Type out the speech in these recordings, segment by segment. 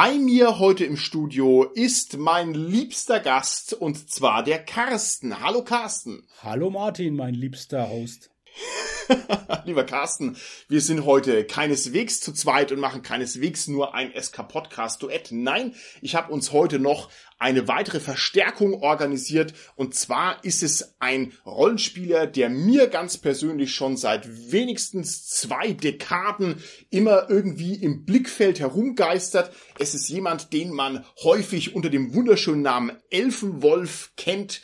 Bei mir heute im Studio ist mein liebster Gast und zwar der Carsten. Hallo Carsten. Hallo Martin, mein liebster Host. Lieber Carsten, wir sind heute keineswegs zu zweit und machen keineswegs nur ein SK-Podcast-Duett. Nein, ich habe uns heute noch eine weitere Verstärkung organisiert. Und zwar ist es ein Rollenspieler, der mir ganz persönlich schon seit wenigstens zwei Dekaden immer irgendwie im Blickfeld herumgeistert. Es ist jemand, den man häufig unter dem wunderschönen Namen Elfenwolf kennt.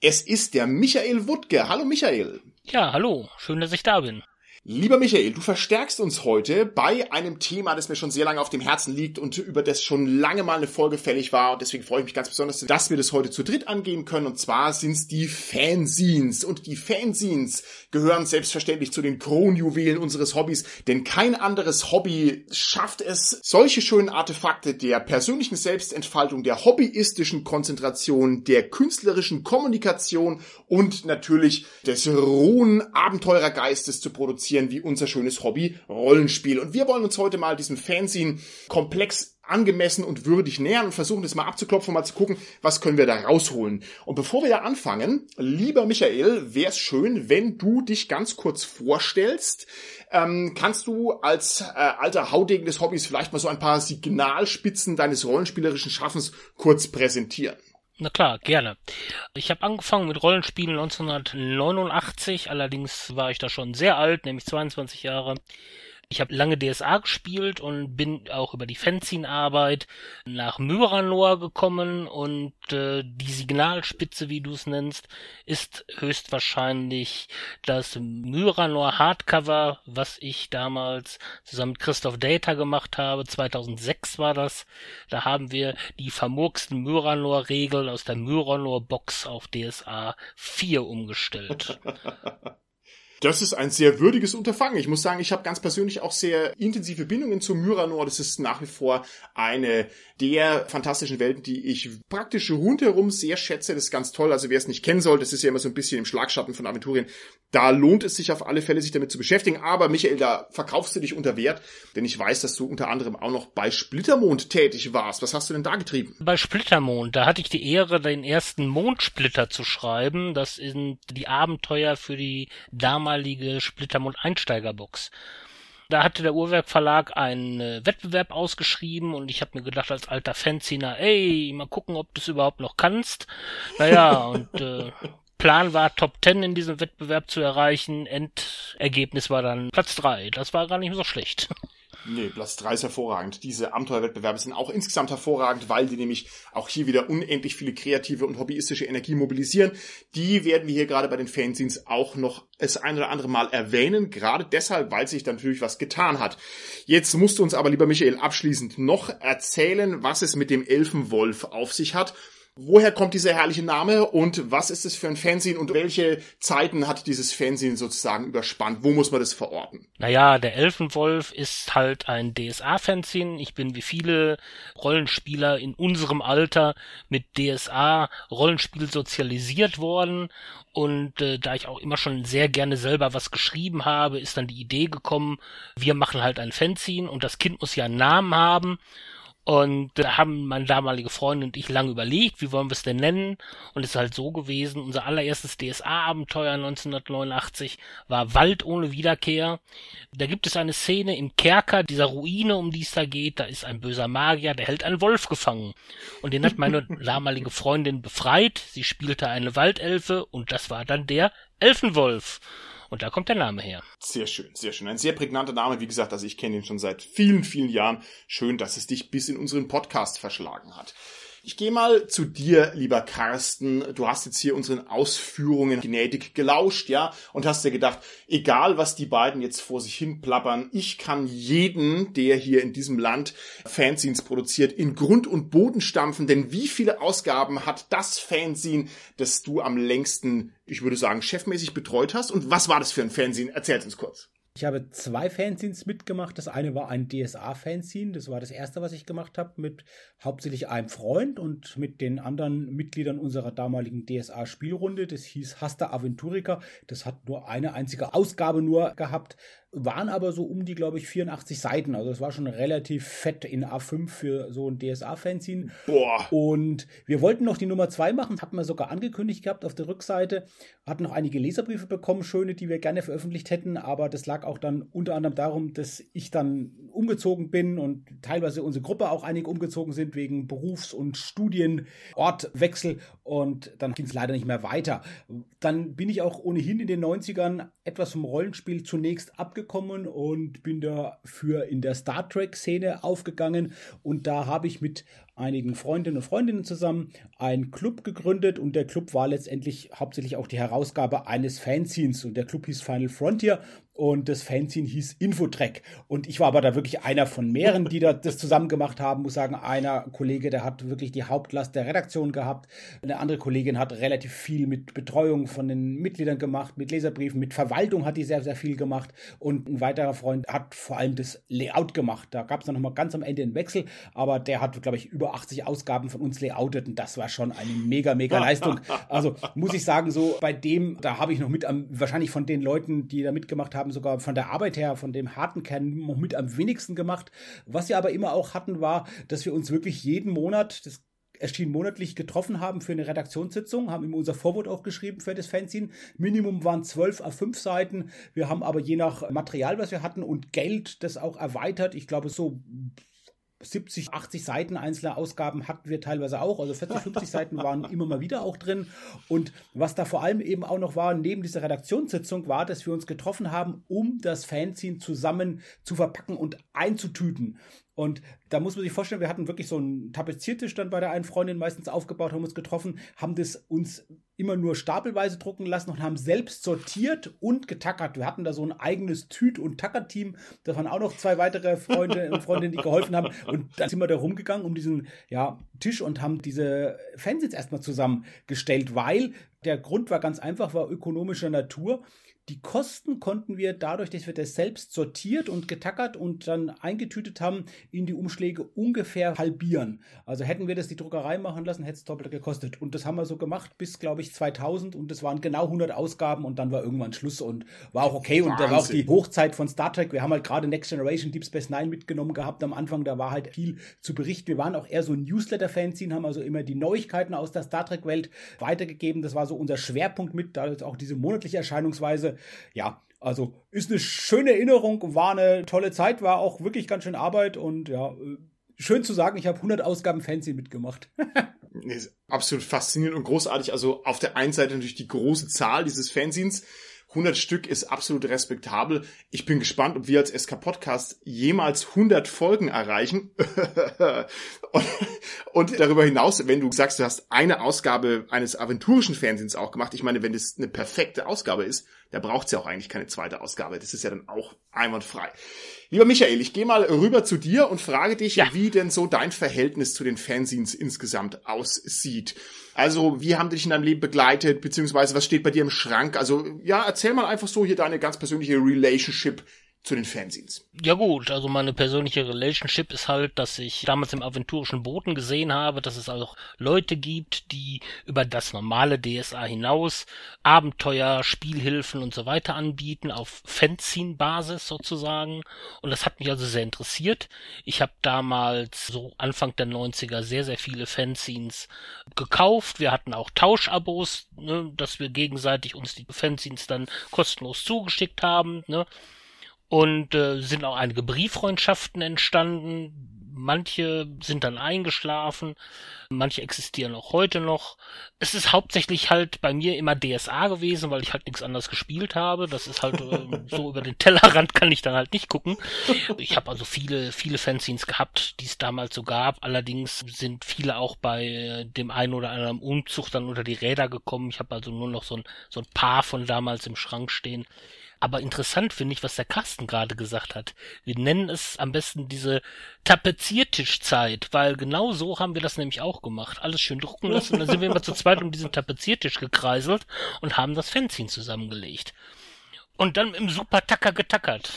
Es ist der Michael Wuttke. Hallo Michael. Ja, hallo, schön, dass ich da bin. Lieber Michael, du verstärkst uns heute bei einem Thema, das mir schon sehr lange auf dem Herzen liegt und über das schon lange mal eine Folge fällig war. Und deswegen freue ich mich ganz besonders, dass wir das heute zu dritt angehen können. Und zwar sind es die Fanzines. Und die Fanzines gehören selbstverständlich zu den Kronjuwelen unseres Hobbys, denn kein anderes Hobby schafft es, solche schönen Artefakte der persönlichen Selbstentfaltung, der hobbyistischen Konzentration, der künstlerischen Kommunikation und natürlich des rohen Abenteurergeistes zu produzieren interessieren wie unser schönes Hobby Rollenspiel. Und wir wollen uns heute mal diesem Fanzine komplex angemessen und würdig nähern und versuchen das mal abzuklopfen, mal zu gucken, was können wir da rausholen. Und bevor wir da anfangen, lieber Michael, wäre es schön, wenn du dich ganz kurz vorstellst. Ähm, kannst du als äh, alter Haudegen des Hobbys vielleicht mal so ein paar Signalspitzen deines rollenspielerischen Schaffens kurz präsentieren? Na klar, gerne. Ich habe angefangen mit Rollenspielen 1989, allerdings war ich da schon sehr alt, nämlich 22 Jahre. Ich habe lange DSA gespielt und bin auch über die Fanzine-Arbeit nach Myranor gekommen und äh, die Signalspitze, wie du es nennst, ist höchstwahrscheinlich das Myranor Hardcover, was ich damals zusammen mit Christoph Data gemacht habe. 2006 war das. Da haben wir die vermurksten Myranor-Regeln aus der Myranor-Box auf DSA 4 umgestellt. Das ist ein sehr würdiges Unterfangen. Ich muss sagen, ich habe ganz persönlich auch sehr intensive Bindungen zu Myranor. Das ist nach wie vor eine der fantastischen Welten, die ich praktisch rundherum sehr schätze. Das ist ganz toll. Also wer es nicht kennen soll, das ist ja immer so ein bisschen im Schlagschatten von Aventurien. Da lohnt es sich auf alle Fälle, sich damit zu beschäftigen. Aber Michael, da verkaufst du dich unter Wert, denn ich weiß, dass du unter anderem auch noch bei Splittermond tätig warst. Was hast du denn da getrieben? Bei Splittermond, da hatte ich die Ehre, den ersten Mondsplitter zu schreiben. Das sind die Abenteuer für die damalige Splittermond Einsteigerbox. Da hatte der Uhrwerk Verlag einen äh, Wettbewerb ausgeschrieben und ich habe mir gedacht als alter Fanziner, ey, mal gucken, ob du es überhaupt noch kannst. Naja, und äh, Plan war, Top 10 in diesem Wettbewerb zu erreichen. Endergebnis war dann Platz 3. Das war gar nicht so schlecht. Nee, Platz 3 ist hervorragend. Diese Abenteuerwettbewerbe sind auch insgesamt hervorragend, weil die nämlich auch hier wieder unendlich viele kreative und hobbyistische Energie mobilisieren. Die werden wir hier gerade bei den Fanzines auch noch das ein oder andere Mal erwähnen, gerade deshalb, weil sich da natürlich was getan hat. Jetzt musst du uns aber, lieber Michael, abschließend noch erzählen, was es mit dem Elfenwolf auf sich hat Woher kommt dieser herrliche Name und was ist es für ein Fanzine und welche Zeiten hat dieses Fanzine sozusagen überspannt? Wo muss man das verorten? Naja, der Elfenwolf ist halt ein DSA-Fanzine. Ich bin wie viele Rollenspieler in unserem Alter mit DSA-Rollenspiel sozialisiert worden und äh, da ich auch immer schon sehr gerne selber was geschrieben habe, ist dann die Idee gekommen, wir machen halt ein Fanzine und das Kind muss ja einen Namen haben. Und da haben meine damalige Freundin und ich lange überlegt, wie wollen wir es denn nennen? Und es ist halt so gewesen, unser allererstes DSA-Abenteuer 1989 war Wald ohne Wiederkehr. Da gibt es eine Szene im Kerker dieser Ruine, um die es da geht. Da ist ein böser Magier, der hält einen Wolf gefangen. Und den hat meine damalige Freundin befreit. Sie spielte eine Waldelfe und das war dann der Elfenwolf. Und da kommt der Name her. Sehr schön, sehr schön. Ein sehr prägnanter Name. Wie gesagt, also ich kenne ihn schon seit vielen, vielen Jahren. Schön, dass es dich bis in unseren Podcast verschlagen hat. Ich gehe mal zu dir, lieber Carsten. Du hast jetzt hier unseren Ausführungen gnädig gelauscht, ja, und hast dir gedacht, egal was die beiden jetzt vor sich hin plappern, ich kann jeden, der hier in diesem Land Fanzines produziert, in Grund und Boden stampfen, denn wie viele Ausgaben hat das Fanzine, das du am längsten, ich würde sagen, chefmäßig betreut hast? Und was war das für ein Fanzine? Erzähl uns kurz. Ich habe zwei Fanzines mitgemacht. Das eine war ein DSA-Fanzine. Das war das erste, was ich gemacht habe, mit hauptsächlich einem Freund und mit den anderen Mitgliedern unserer damaligen DSA-Spielrunde. Das hieß Hasta Aventurica. Das hat nur eine einzige Ausgabe nur gehabt waren aber so um die, glaube ich, 84 Seiten. Also es war schon relativ fett in A5 für so ein DSA-Fanzine. Boah. Und wir wollten noch die Nummer 2 machen, hatten wir sogar angekündigt gehabt auf der Rückseite. Hatten noch einige Leserbriefe bekommen, schöne, die wir gerne veröffentlicht hätten. Aber das lag auch dann unter anderem darum, dass ich dann umgezogen bin und teilweise unsere Gruppe auch einige umgezogen sind wegen Berufs- und Studienortwechsel. Und dann ging es leider nicht mehr weiter. Dann bin ich auch ohnehin in den 90ern etwas vom Rollenspiel zunächst abgekommen gekommen und bin dafür in der Star Trek-Szene aufgegangen. Und da habe ich mit einigen Freundinnen und Freundinnen zusammen einen Club gegründet. Und der Club war letztendlich hauptsächlich auch die Herausgabe eines Fanzines. Und der Club hieß Final Frontier und das Fanzine hieß Infotrack. Und ich war aber da wirklich einer von mehreren, die da das zusammen gemacht haben, muss sagen, einer Kollege, der hat wirklich die Hauptlast der Redaktion gehabt, eine andere Kollegin hat relativ viel mit Betreuung von den Mitgliedern gemacht, mit Leserbriefen, mit Verwaltung hat die sehr, sehr viel gemacht. Und ein weiterer Freund hat vor allem das Layout gemacht, da gab es dann nochmal ganz am Ende einen Wechsel, aber der hat, glaube ich, über 80 Ausgaben von uns layoutet. Und das war schon eine mega, mega Leistung. Also muss ich sagen, so bei dem, da habe ich noch mit wahrscheinlich von den Leuten, die da mitgemacht haben, sogar von der Arbeit her, von dem harten Kern mit am wenigsten gemacht. Was wir aber immer auch hatten, war, dass wir uns wirklich jeden Monat, das erschien monatlich getroffen haben für eine Redaktionssitzung, haben immer unser Vorwort auch geschrieben für das Fanzine. Minimum waren 12 auf 5 Seiten. Wir haben aber je nach Material, was wir hatten und Geld das auch erweitert. Ich glaube, so 70, 80 Seiten einzelne Ausgaben hatten wir teilweise auch. Also 40, 50 Seiten waren immer mal wieder auch drin. Und was da vor allem eben auch noch war, neben dieser Redaktionssitzung, war, dass wir uns getroffen haben, um das Fanzine zusammen zu verpacken und einzutüten. Und da muss man sich vorstellen, wir hatten wirklich so einen Tapeziertisch dann bei der einen Freundin meistens aufgebaut, haben uns getroffen, haben das uns immer nur stapelweise drucken lassen und haben selbst sortiert und getackert. Wir hatten da so ein eigenes Tüt- und Tackerteam. Da waren auch noch zwei weitere Freunde und Freundinnen, die geholfen haben. Und dann sind wir da rumgegangen um diesen ja, Tisch und haben diese Fans erstmal zusammengestellt, weil der Grund war ganz einfach, war ökonomischer Natur. Die Kosten konnten wir dadurch, dass wir das selbst sortiert und getackert und dann eingetütet haben, in die Umschläge ungefähr halbieren. Also hätten wir das die Druckerei machen lassen, hätte es doppelt gekostet. Und das haben wir so gemacht bis, glaube ich, 2000 und das waren genau 100 Ausgaben und dann war irgendwann Schluss und war auch okay. Und da war auch die Hochzeit von Star Trek. Wir haben halt gerade Next Generation Deep Space Nine mitgenommen gehabt am Anfang. Da war halt viel zu berichten. Wir waren auch eher so Newsletter-Fanzine, haben also immer die Neuigkeiten aus der Star Trek-Welt weitergegeben. Das war so unser Schwerpunkt mit, da auch diese monatliche Erscheinungsweise ja, also ist eine schöne Erinnerung, war eine tolle Zeit, war auch wirklich ganz schön Arbeit und ja, äh, schön zu sagen, ich habe 100 Ausgaben Fancy mitgemacht. absolut faszinierend und großartig. Also auf der einen Seite natürlich die große Zahl dieses Fanzines, 100 Stück ist absolut respektabel. Ich bin gespannt, ob wir als SK Podcast jemals 100 Folgen erreichen. und, und, darüber hinaus, wenn du sagst, du hast eine Ausgabe eines aventurischen Fernsehens auch gemacht. Ich meine, wenn das eine perfekte Ausgabe ist, da braucht es ja auch eigentlich keine zweite Ausgabe. Das ist ja dann auch einwandfrei. Lieber Michael, ich gehe mal rüber zu dir und frage dich, ja. wie denn so dein Verhältnis zu den Fanzines insgesamt aussieht. Also, wie haben dich in deinem Leben begleitet, beziehungsweise was steht bei dir im Schrank? Also, ja, erzähl mal einfach so hier deine ganz persönliche Relationship zu den Fanzines. Ja gut, also meine persönliche Relationship ist halt, dass ich damals im aventurischen Boten gesehen habe, dass es auch Leute gibt, die über das normale DSA hinaus Abenteuer, Spielhilfen und so weiter anbieten, auf Fanzine-Basis sozusagen. Und das hat mich also sehr interessiert. Ich habe damals so Anfang der 90er sehr, sehr viele Fanzines gekauft. Wir hatten auch Tauschabos, ne, dass wir gegenseitig uns die Fanzines dann kostenlos zugeschickt haben. Ne und äh, sind auch einige Brieffreundschaften entstanden, Manche sind dann eingeschlafen, manche existieren auch heute noch. Es ist hauptsächlich halt bei mir immer DSA gewesen, weil ich halt nichts anderes gespielt habe. Das ist halt äh, so über den Tellerrand kann ich dann halt nicht gucken. Ich habe also viele, viele Fanzines gehabt, die es damals so gab. Allerdings sind viele auch bei dem einen oder anderen Umzug dann unter die Räder gekommen. Ich habe also nur noch so ein, so ein paar von damals im Schrank stehen. Aber interessant finde ich, was der Carsten gerade gesagt hat. Wir nennen es am besten diese Tapeziertischzeit, weil genau so haben wir das nämlich auch gemacht. Alles schön drucken lassen dann sind wir immer zu zweit um diesen Tapeziertisch gekreiselt und haben das Fanzine zusammengelegt. Und dann im Super Tacker getackert.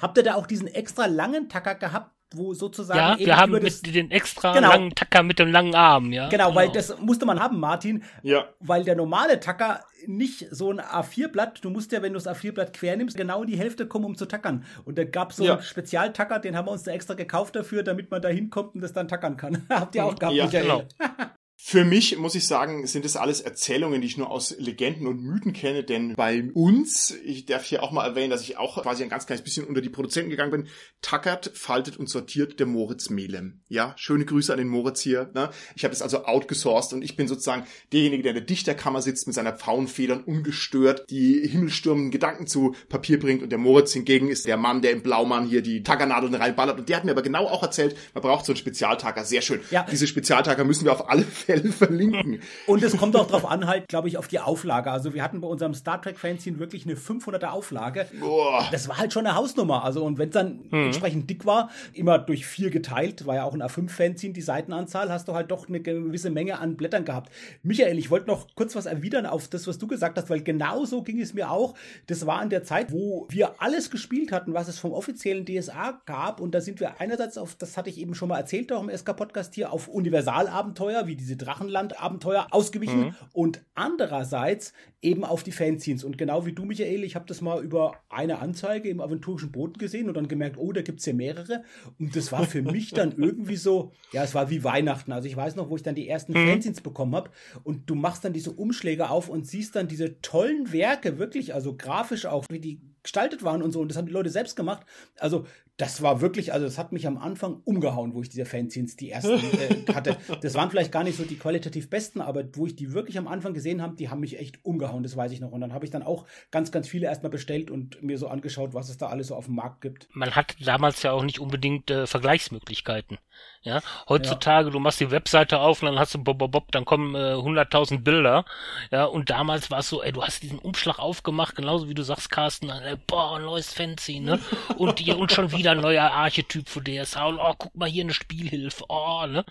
Habt ihr da auch diesen extra langen Tacker gehabt, wo sozusagen. Ja, wir haben mit den extra genau. langen Tacker mit dem langen Arm, ja. Genau, genau, weil das musste man haben, Martin. Ja. Weil der normale Tacker nicht so ein A4-Blatt, du musst ja, wenn du das A4-Blatt quer nimmst, genau in die Hälfte kommen, um zu tackern. Und da gab es so ja. einen Spezialtacker, den haben wir uns da extra gekauft dafür, damit man da hinkommt und das dann tackern kann. Habt ihr auch gehabt, ja, Michael? Genau. Für mich, muss ich sagen, sind das alles Erzählungen, die ich nur aus Legenden und Mythen kenne, denn bei uns, ich darf hier auch mal erwähnen, dass ich auch quasi ein ganz kleines bisschen unter die Produzenten gegangen bin, tackert, faltet und sortiert der Moritz Melem. Ja, schöne Grüße an den Moritz hier. Ne? Ich habe das also outgesourced und ich bin sozusagen derjenige, der in der Dichterkammer sitzt mit seiner Pfauenfedern ungestört die himmelstürmenden Gedanken zu Papier bringt und der Moritz hingegen ist der Mann, der im Blaumann hier die Tackernadeln reinballert und der hat mir aber genau auch erzählt, man braucht so einen Spezialtacker. Sehr schön. Ja. Diese Spezialtacker müssen wir auf alle Stelle verlinken. Und es kommt auch drauf an, halt, glaube ich, auf die Auflage. Also wir hatten bei unserem Star Trek Fanzine wirklich eine 500er Auflage. Boah. Das war halt schon eine Hausnummer. Also und wenn es dann hm. entsprechend dick war, immer durch vier geteilt, war ja auch ein A5 Fanzine die Seitenanzahl, hast du halt doch eine gewisse Menge an Blättern gehabt. Michael, ich wollte noch kurz was erwidern auf das, was du gesagt hast, weil genau so ging es mir auch. Das war in der Zeit, wo wir alles gespielt hatten, was es vom offiziellen DSA gab. Und da sind wir einerseits auf, das hatte ich eben schon mal erzählt, auch im SK-Podcast hier, auf Universalabenteuer, wie diese Drachenland-Abenteuer ausgewichen mhm. und andererseits eben auf die Fanzines. Und genau wie du, Michael, ich habe das mal über eine Anzeige im aventurischen Boden gesehen und dann gemerkt, oh, da gibt es hier mehrere. Und das war für mich dann irgendwie so, ja, es war wie Weihnachten. Also ich weiß noch, wo ich dann die ersten mhm. Fanzines bekommen habe und du machst dann diese Umschläge auf und siehst dann diese tollen Werke, wirklich, also grafisch auch, wie die gestaltet waren und so. Und das haben die Leute selbst gemacht. Also das war wirklich, also das hat mich am Anfang umgehauen, wo ich diese Fanzines die ersten äh, hatte. Das waren vielleicht gar nicht so die qualitativ besten, aber wo ich die wirklich am Anfang gesehen habe, die haben mich echt umgehauen, das weiß ich noch. Und dann habe ich dann auch ganz, ganz viele erstmal bestellt und mir so angeschaut, was es da alles so auf dem Markt gibt. Man hat damals ja auch nicht unbedingt äh, Vergleichsmöglichkeiten. Ja, heutzutage, ja. du machst die Webseite auf und dann hast du bob, bob, bob, dann kommen äh, 100.000 Bilder. Ja, und damals war es so, ey, du hast diesen Umschlag aufgemacht, genauso wie du sagst, Carsten, äh, boah, neues Fancy, ne? Und hier und schon wieder ein neuer Archetyp für DSH und oh, guck mal hier eine Spielhilfe, oh, ne?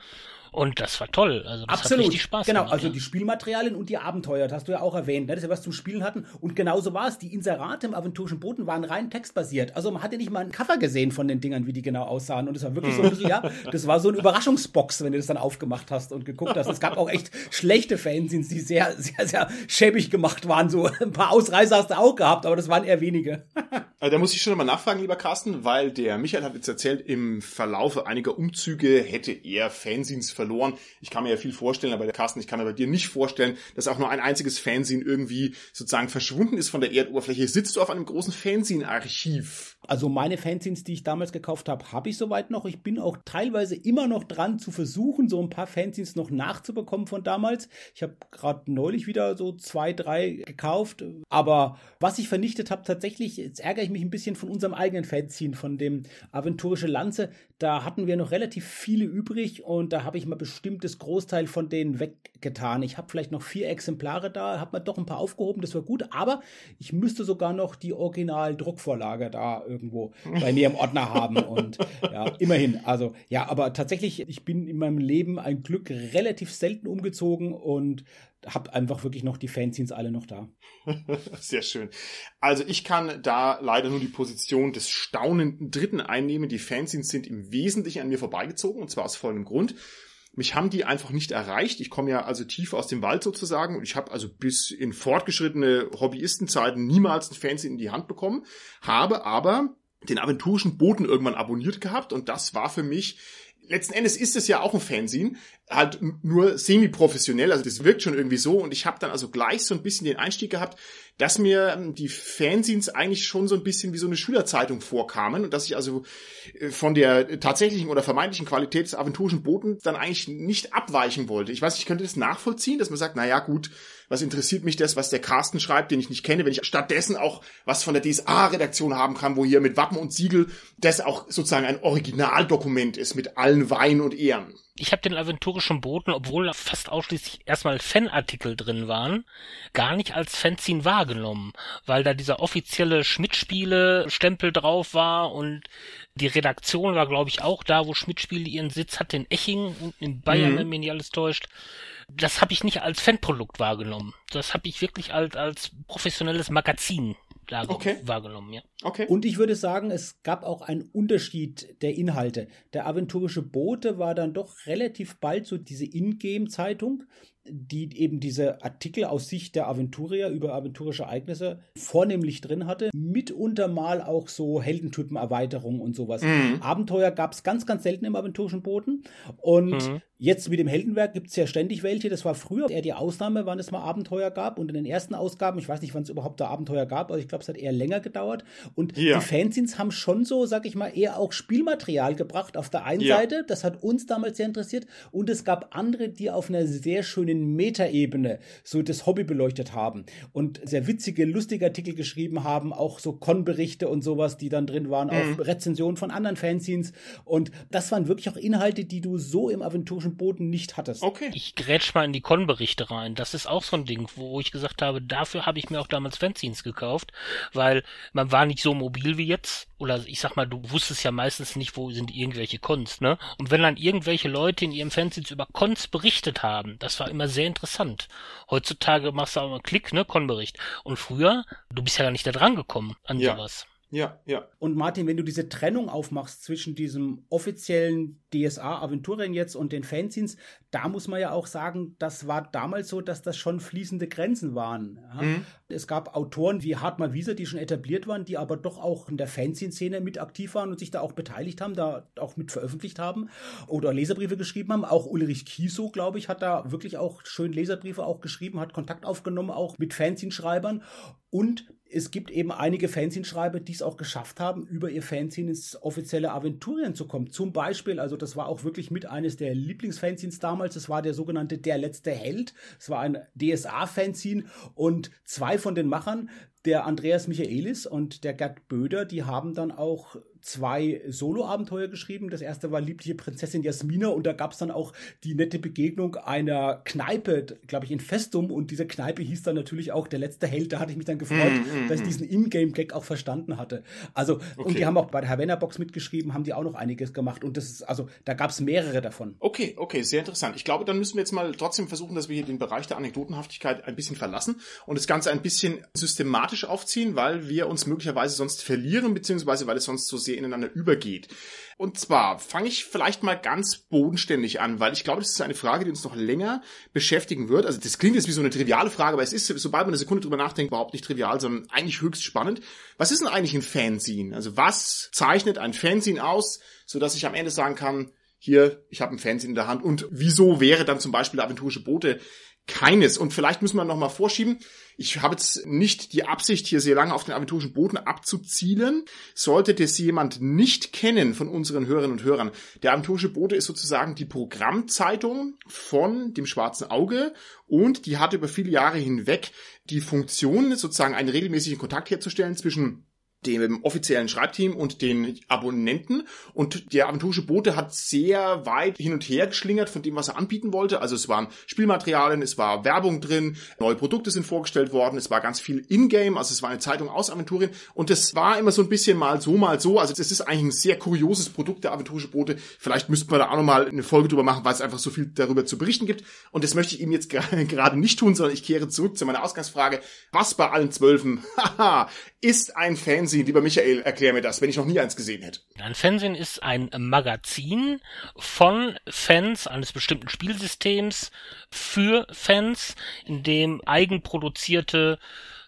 Und das war toll. Also das Absolut. hat richtig Spaß genau, gemacht. Genau, also die Spielmaterialien und die Abenteuer, das hast du ja auch erwähnt, ne, dass wir was zum Spielen hatten. Und genauso war es. Die Inserate im aventurischen Boden waren rein textbasiert. Also man hatte nicht mal ein Cover gesehen von den Dingern, wie die genau aussahen. Und es war wirklich so ein bisschen, ja, das war so eine Überraschungsbox, wenn du das dann aufgemacht hast und geguckt hast. Es gab auch echt schlechte Fanzines, die sehr, sehr, sehr schäbig gemacht waren. So ein paar Ausreißer hast du auch gehabt, aber das waren eher wenige. Also da muss ich schon nochmal nachfragen, lieber Carsten, weil der Michael hat jetzt erzählt, im Verlaufe einiger Umzüge hätte er Fanzines verloren. Ich kann mir ja viel vorstellen, aber der Carsten, ich kann mir bei dir nicht vorstellen, dass auch nur ein einziges Fanzine irgendwie sozusagen verschwunden ist von der Erdoberfläche. Sitzt du auf einem großen Fanzine-Archiv? Also meine Fanzines, die ich damals gekauft habe, habe ich soweit noch. Ich bin auch teilweise immer noch dran zu versuchen, so ein paar Fanzines noch nachzubekommen von damals. Ich habe gerade neulich wieder so zwei, drei gekauft. Aber was ich vernichtet habe, tatsächlich, jetzt ärgere ich mich ein bisschen von unserem eigenen Fanzine, von dem Aventurische Lanze. Da hatten wir noch relativ viele übrig und da habe ich mal bestimmtes Großteil von denen weggetan. Ich habe vielleicht noch vier Exemplare da, habe mal doch ein paar aufgehoben, das war gut. Aber ich müsste sogar noch die Original-Druckvorlage da irgendwo bei mir im Ordner haben. Und ja, immerhin. Also ja, aber tatsächlich, ich bin in meinem Leben ein Glück relativ selten umgezogen und habe einfach wirklich noch die Fanzines alle noch da. Sehr schön. Also ich kann da leider nur die Position des staunenden Dritten einnehmen. Die Fanzines sind im Wesentlichen an mir vorbeigezogen und zwar aus folgendem Grund. Mich haben die einfach nicht erreicht. Ich komme ja also tief aus dem Wald sozusagen und ich habe also bis in fortgeschrittene Hobbyistenzeiten niemals ein Fanzine in die Hand bekommen, habe aber den aventurischen Boten irgendwann abonniert gehabt und das war für mich letzten Endes ist es ja auch ein Fanzine, halt nur semi-professionell, also das wirkt schon irgendwie so und ich habe dann also gleich so ein bisschen den Einstieg gehabt, dass mir ähm, die Fanzines eigentlich schon so ein bisschen wie so eine Schülerzeitung vorkamen und dass ich also äh, von der tatsächlichen oder vermeintlichen Qualität des aventurischen Boten dann eigentlich nicht abweichen wollte. Ich weiß, ich könnte das nachvollziehen, dass man sagt, na ja, gut, was interessiert mich das, was der Carsten schreibt, den ich nicht kenne, wenn ich stattdessen auch was von der DSA-Redaktion haben kann, wo hier mit Wappen und Siegel das auch sozusagen ein Originaldokument ist mit allen Weinen und Ehren. Ich habe den aventurischen Boten, obwohl fast ausschließlich erstmal Fanartikel drin waren, gar nicht als Fanzine wahrgenommen, weil da dieser offizielle Schmidt-Spiele-Stempel drauf war und die Redaktion war, glaube ich, auch da, wo Schmidt-Spiele ihren Sitz hat, in Eching und in Bayern, mhm. wenn mich nicht alles täuscht das habe ich nicht als Fanprodukt wahrgenommen. Das habe ich wirklich als, als professionelles Magazin okay. wahrgenommen, ja. Okay. Und ich würde sagen, es gab auch einen Unterschied der Inhalte. Der aventurische Bote war dann doch relativ bald so diese Ingame-Zeitung, die eben diese Artikel aus Sicht der Aventurier über aventurische Ereignisse vornehmlich drin hatte. Mitunter mal auch so Heldentypen-Erweiterungen und sowas. Mhm. Abenteuer gab es ganz, ganz selten im aventurischen Boden. Und mhm. Jetzt mit dem Heldenwerk gibt es ja ständig welche. Das war früher eher die Ausnahme, wann es mal Abenteuer gab. Und in den ersten Ausgaben, ich weiß nicht, wann es überhaupt da Abenteuer gab, aber ich glaube, es hat eher länger gedauert. Und ja. die Fanzines haben schon so, sag ich mal, eher auch Spielmaterial gebracht. Auf der einen ja. Seite, das hat uns damals sehr interessiert. Und es gab andere, die auf einer sehr schönen Metaebene so das Hobby beleuchtet haben. Und sehr witzige, lustige Artikel geschrieben haben. Auch so Con-Berichte und sowas, die dann drin waren. Mhm. Auch Rezensionen von anderen Fanzines. Und das waren wirklich auch Inhalte, die du so im Aventur historischen Boden nicht hattest. Okay. Ich grätsch mal in die Con-Berichte rein. Das ist auch so ein Ding, wo ich gesagt habe, dafür habe ich mir auch damals Fanzines gekauft, weil man war nicht so mobil wie jetzt. Oder ich sag mal, du wusstest ja meistens nicht, wo sind irgendwelche Cons, ne? Und wenn dann irgendwelche Leute in ihrem Fanzines über Cons berichtet haben, das war immer sehr interessant. Heutzutage machst du auch mal Klick, ne, Con-Bericht. Und früher, du bist ja gar nicht da dran gekommen an ja. sowas. Ja, ja. Und Martin, wenn du diese Trennung aufmachst zwischen diesem offiziellen DSA Aventurien jetzt und den Fanzines, da muss man ja auch sagen, das war damals so, dass das schon fließende Grenzen waren. Ja? Mhm. Es gab Autoren wie Hartmann Wieser, die schon etabliert waren, die aber doch auch in der Fanzine-Szene mit aktiv waren und sich da auch beteiligt haben, da auch mit veröffentlicht haben oder Leserbriefe geschrieben haben. Auch Ulrich Kiesow, glaube ich, hat da wirklich auch schön Leserbriefe auch geschrieben, hat Kontakt aufgenommen, auch mit Fanzine-Schreibern und es gibt eben einige Fanzine-Schreiber, die es auch geschafft haben, über ihr Fanzine ins offizielle Aventurien zu kommen. Zum Beispiel, also das war auch wirklich mit eines der Lieblingsfanzines damals, das war der sogenannte Der letzte Held. Es war ein DSA-Fanzine und zwei von den Machern, der Andreas Michaelis und der Gerd Böder, die haben dann auch zwei Solo-Abenteuer geschrieben. Das erste war Liebliche Prinzessin Jasmina und da gab es dann auch die nette Begegnung einer Kneipe, glaube ich, in Festum und diese Kneipe hieß dann natürlich auch der letzte Held. Da hatte ich mich dann gefreut, mm, mm, dass ich mm. diesen Ingame-Gag auch verstanden hatte. Also, okay. und die haben auch bei der Havanna Box mitgeschrieben, haben die auch noch einiges gemacht und das ist, also, da gab es mehrere davon. Okay, okay, sehr interessant. Ich glaube, dann müssen wir jetzt mal trotzdem versuchen, dass wir hier den Bereich der Anekdotenhaftigkeit ein bisschen verlassen und das Ganze ein bisschen systematisch aufziehen, weil wir uns möglicherweise sonst verlieren, beziehungsweise weil es sonst so sehr ineinander übergeht. Und zwar fange ich vielleicht mal ganz bodenständig an, weil ich glaube, das ist eine Frage, die uns noch länger beschäftigen wird. Also das klingt jetzt wie so eine triviale Frage, aber es ist, sobald man eine Sekunde drüber nachdenkt, überhaupt nicht trivial, sondern eigentlich höchst spannend. Was ist denn eigentlich ein Fanzine? Also was zeichnet ein Fanzine aus, so dass ich am Ende sagen kann, hier, ich habe ein Fanzine in der Hand und wieso wäre dann zum Beispiel aventurische Boote keines. Und vielleicht müssen wir noch mal vorschieben. Ich habe jetzt nicht die Absicht, hier sehr lange auf den aventurischen Boden abzuzielen. Sollte das jemand nicht kennen von unseren Hörerinnen und Hörern, der aventurische Bote ist sozusagen die Programmzeitung von dem Schwarzen Auge und die hat über viele Jahre hinweg die Funktion, sozusagen einen regelmäßigen Kontakt herzustellen zwischen dem offiziellen Schreibteam und den Abonnenten. Und der aventurische Bote hat sehr weit hin und her geschlingert von dem, was er anbieten wollte. Also es waren Spielmaterialien, es war Werbung drin, neue Produkte sind vorgestellt worden, es war ganz viel Ingame, also es war eine Zeitung aus Aventurien. Und das war immer so ein bisschen mal so, mal so. Also das ist eigentlich ein sehr kurioses Produkt, der aventurische Bote. Vielleicht müssten wir da auch nochmal eine Folge drüber machen, weil es einfach so viel darüber zu berichten gibt. Und das möchte ich eben jetzt gerade nicht tun, sondern ich kehre zurück zu meiner Ausgangsfrage. Was bei allen Zwölfen, haha, ist ein Fanzine Fernsehen? Lieber Michael, erklär mir das, wenn ich noch nie eins gesehen hätte. Ein Fernsehen ist ein Magazin von Fans eines bestimmten Spielsystems für Fans, in dem eigenproduzierte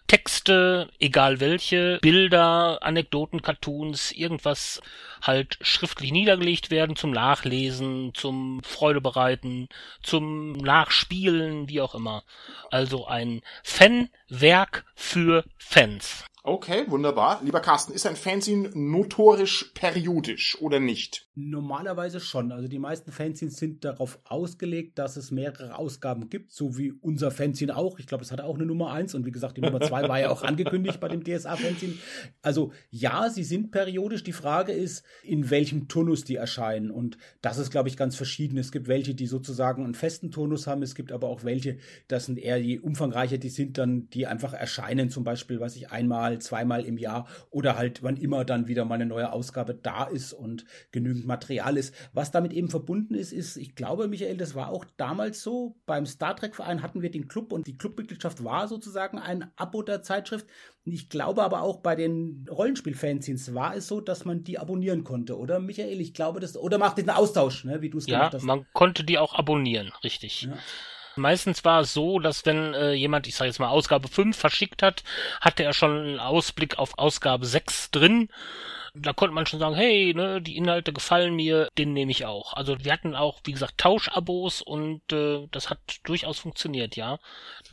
Texte, egal welche, Bilder, Anekdoten, Cartoons, irgendwas halt schriftlich niedergelegt werden zum Nachlesen, zum Freudebereiten, zum Nachspielen, wie auch immer. Also ein Fanwerk für Fans. Okay, wunderbar. Lieber Carsten, ist ein Fanzine notorisch periodisch oder nicht? Normalerweise schon. Also die meisten Fanzines sind darauf ausgelegt, dass es mehrere Ausgaben gibt, so wie unser Fanzine auch. Ich glaube, es hatte auch eine Nummer eins und wie gesagt, die Nummer zwei war ja auch angekündigt bei dem DSA-Fanzine. Also ja, sie sind periodisch. Die Frage ist, in welchem Turnus die erscheinen. Und das ist, glaube ich, ganz verschieden. Es gibt welche, die sozusagen einen festen Turnus haben. Es gibt aber auch welche, das sind eher die umfangreicher, die sind dann, die einfach erscheinen, zum Beispiel, was ich einmal zweimal im Jahr oder halt wann immer dann wieder mal eine neue Ausgabe da ist und genügend Material ist. Was damit eben verbunden ist, ist, ich glaube, Michael, das war auch damals so. Beim Star Trek Verein hatten wir den Club und die Clubmitgliedschaft war sozusagen ein Abo der Zeitschrift. Ich glaube aber auch bei den Rollenspiel-Fanzines war es so, dass man die abonnieren konnte, oder Michael? Ich glaube, das, oder macht den Austausch, ne, wie du es ja, gemacht hast. Ja, man konnte die auch abonnieren, richtig. Ja. Meistens war es so, dass wenn äh, jemand, ich sage jetzt mal Ausgabe 5 verschickt hat, hatte er schon einen Ausblick auf Ausgabe 6 drin. Da konnte man schon sagen, hey, ne, die Inhalte gefallen mir, den nehme ich auch. Also wir hatten auch, wie gesagt, Tauschabos und äh, das hat durchaus funktioniert, ja.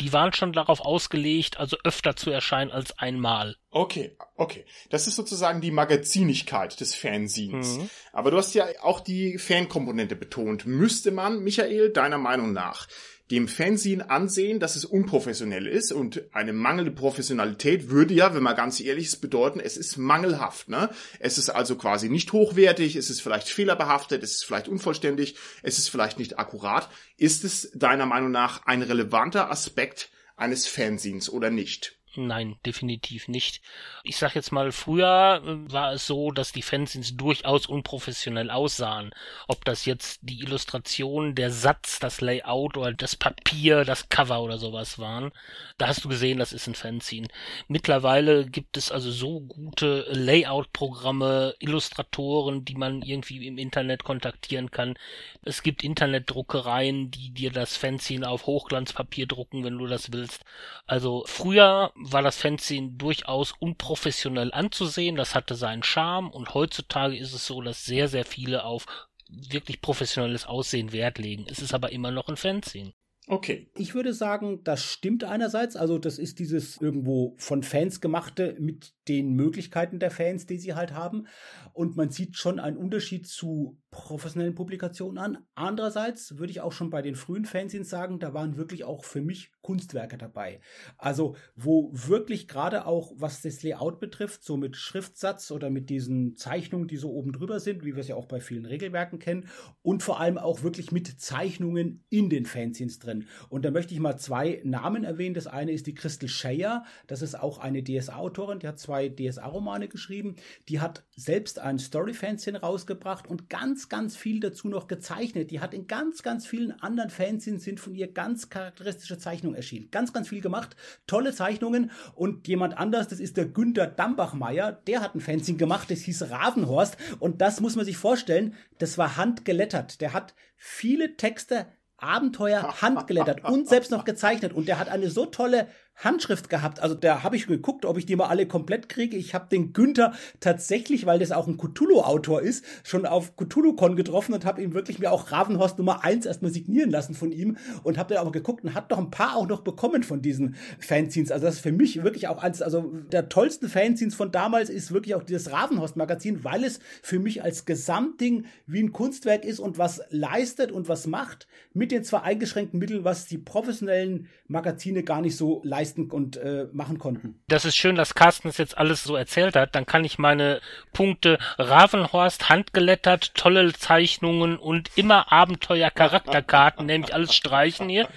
Die waren schon darauf ausgelegt, also öfter zu erscheinen als einmal. Okay, okay. Das ist sozusagen die Magazinigkeit des Fanzines. Mhm. Aber du hast ja auch die Fankomponente betont. Müsste man, Michael, deiner Meinung nach, dem Fanzine ansehen, dass es unprofessionell ist und eine mangelnde Professionalität würde ja, wenn man ganz ehrlich ist, bedeuten, es ist mangelhaft. Ne? Es ist also quasi nicht hochwertig, es ist vielleicht fehlerbehaftet, es ist vielleicht unvollständig, es ist vielleicht nicht akkurat. Ist es deiner Meinung nach ein relevanter Aspekt eines Fanzines oder nicht? Nein, definitiv nicht. Ich sag jetzt mal, früher äh, war es so, dass die Fanzines durchaus unprofessionell aussahen. Ob das jetzt die Illustration, der Satz, das Layout oder das Papier, das Cover oder sowas waren. Da hast du gesehen, das ist ein Fanzine. Mittlerweile gibt es also so gute Layout-Programme, Illustratoren, die man irgendwie im Internet kontaktieren kann. Es gibt Internetdruckereien, die dir das Fanzine auf Hochglanzpapier drucken, wenn du das willst. Also früher war das Fanzine durchaus unprofessionell anzusehen, das hatte seinen Charme und heutzutage ist es so, dass sehr, sehr viele auf wirklich professionelles Aussehen Wert legen. Es ist aber immer noch ein Fanzine. Okay. Ich würde sagen, das stimmt einerseits. Also, das ist dieses irgendwo von Fans gemachte mit den Möglichkeiten der Fans, die sie halt haben. Und man sieht schon einen Unterschied zu professionellen Publikationen an. Andererseits würde ich auch schon bei den frühen Fanzines sagen, da waren wirklich auch für mich Kunstwerke dabei. Also, wo wirklich gerade auch, was das Layout betrifft, so mit Schriftsatz oder mit diesen Zeichnungen, die so oben drüber sind, wie wir es ja auch bei vielen Regelwerken kennen, und vor allem auch wirklich mit Zeichnungen in den Fanzines drin. Und da möchte ich mal zwei Namen erwähnen. Das eine ist die Crystal Shea, das ist auch eine DSA-Autorin, die hat zwei DSA-Romane geschrieben. Die hat selbst ein Story-Fanzine rausgebracht und ganz ganz, viel dazu noch gezeichnet. Die hat in ganz, ganz vielen anderen Fanzines sind von ihr ganz charakteristische Zeichnungen erschienen. Ganz, ganz viel gemacht. Tolle Zeichnungen. Und jemand anders, das ist der Günter Dambachmeier, der hat ein Fanzine gemacht, das hieß Ravenhorst. Und das muss man sich vorstellen, das war handgelettert. Der hat viele Texte Abenteuer handgelettert und selbst noch gezeichnet. Und der hat eine so tolle Handschrift gehabt. Also da habe ich geguckt, ob ich die mal alle komplett kriege. Ich habe den Günther tatsächlich, weil das auch ein Cthulhu-Autor ist, schon auf Cthulhu-Con getroffen und habe ihm wirklich mir auch Ravenhorst Nummer 1 erstmal signieren lassen von ihm und habe dann aber geguckt und hat doch ein paar auch noch bekommen von diesen Fanzines. Also das ist für mich wirklich auch eins, also der tollsten Fanzines von damals ist wirklich auch dieses Ravenhorst-Magazin, weil es für mich als Gesamtding wie ein Kunstwerk ist und was leistet und was macht mit den zwar eingeschränkten Mitteln, was die professionellen Magazine gar nicht so leisten leisten und äh, machen konnten. Das ist schön, dass Carsten das jetzt alles so erzählt hat. Dann kann ich meine Punkte Ravenhorst, handgelettert, tolle Zeichnungen und immer Abenteuer-Charakterkarten, nämlich alles streichen hier.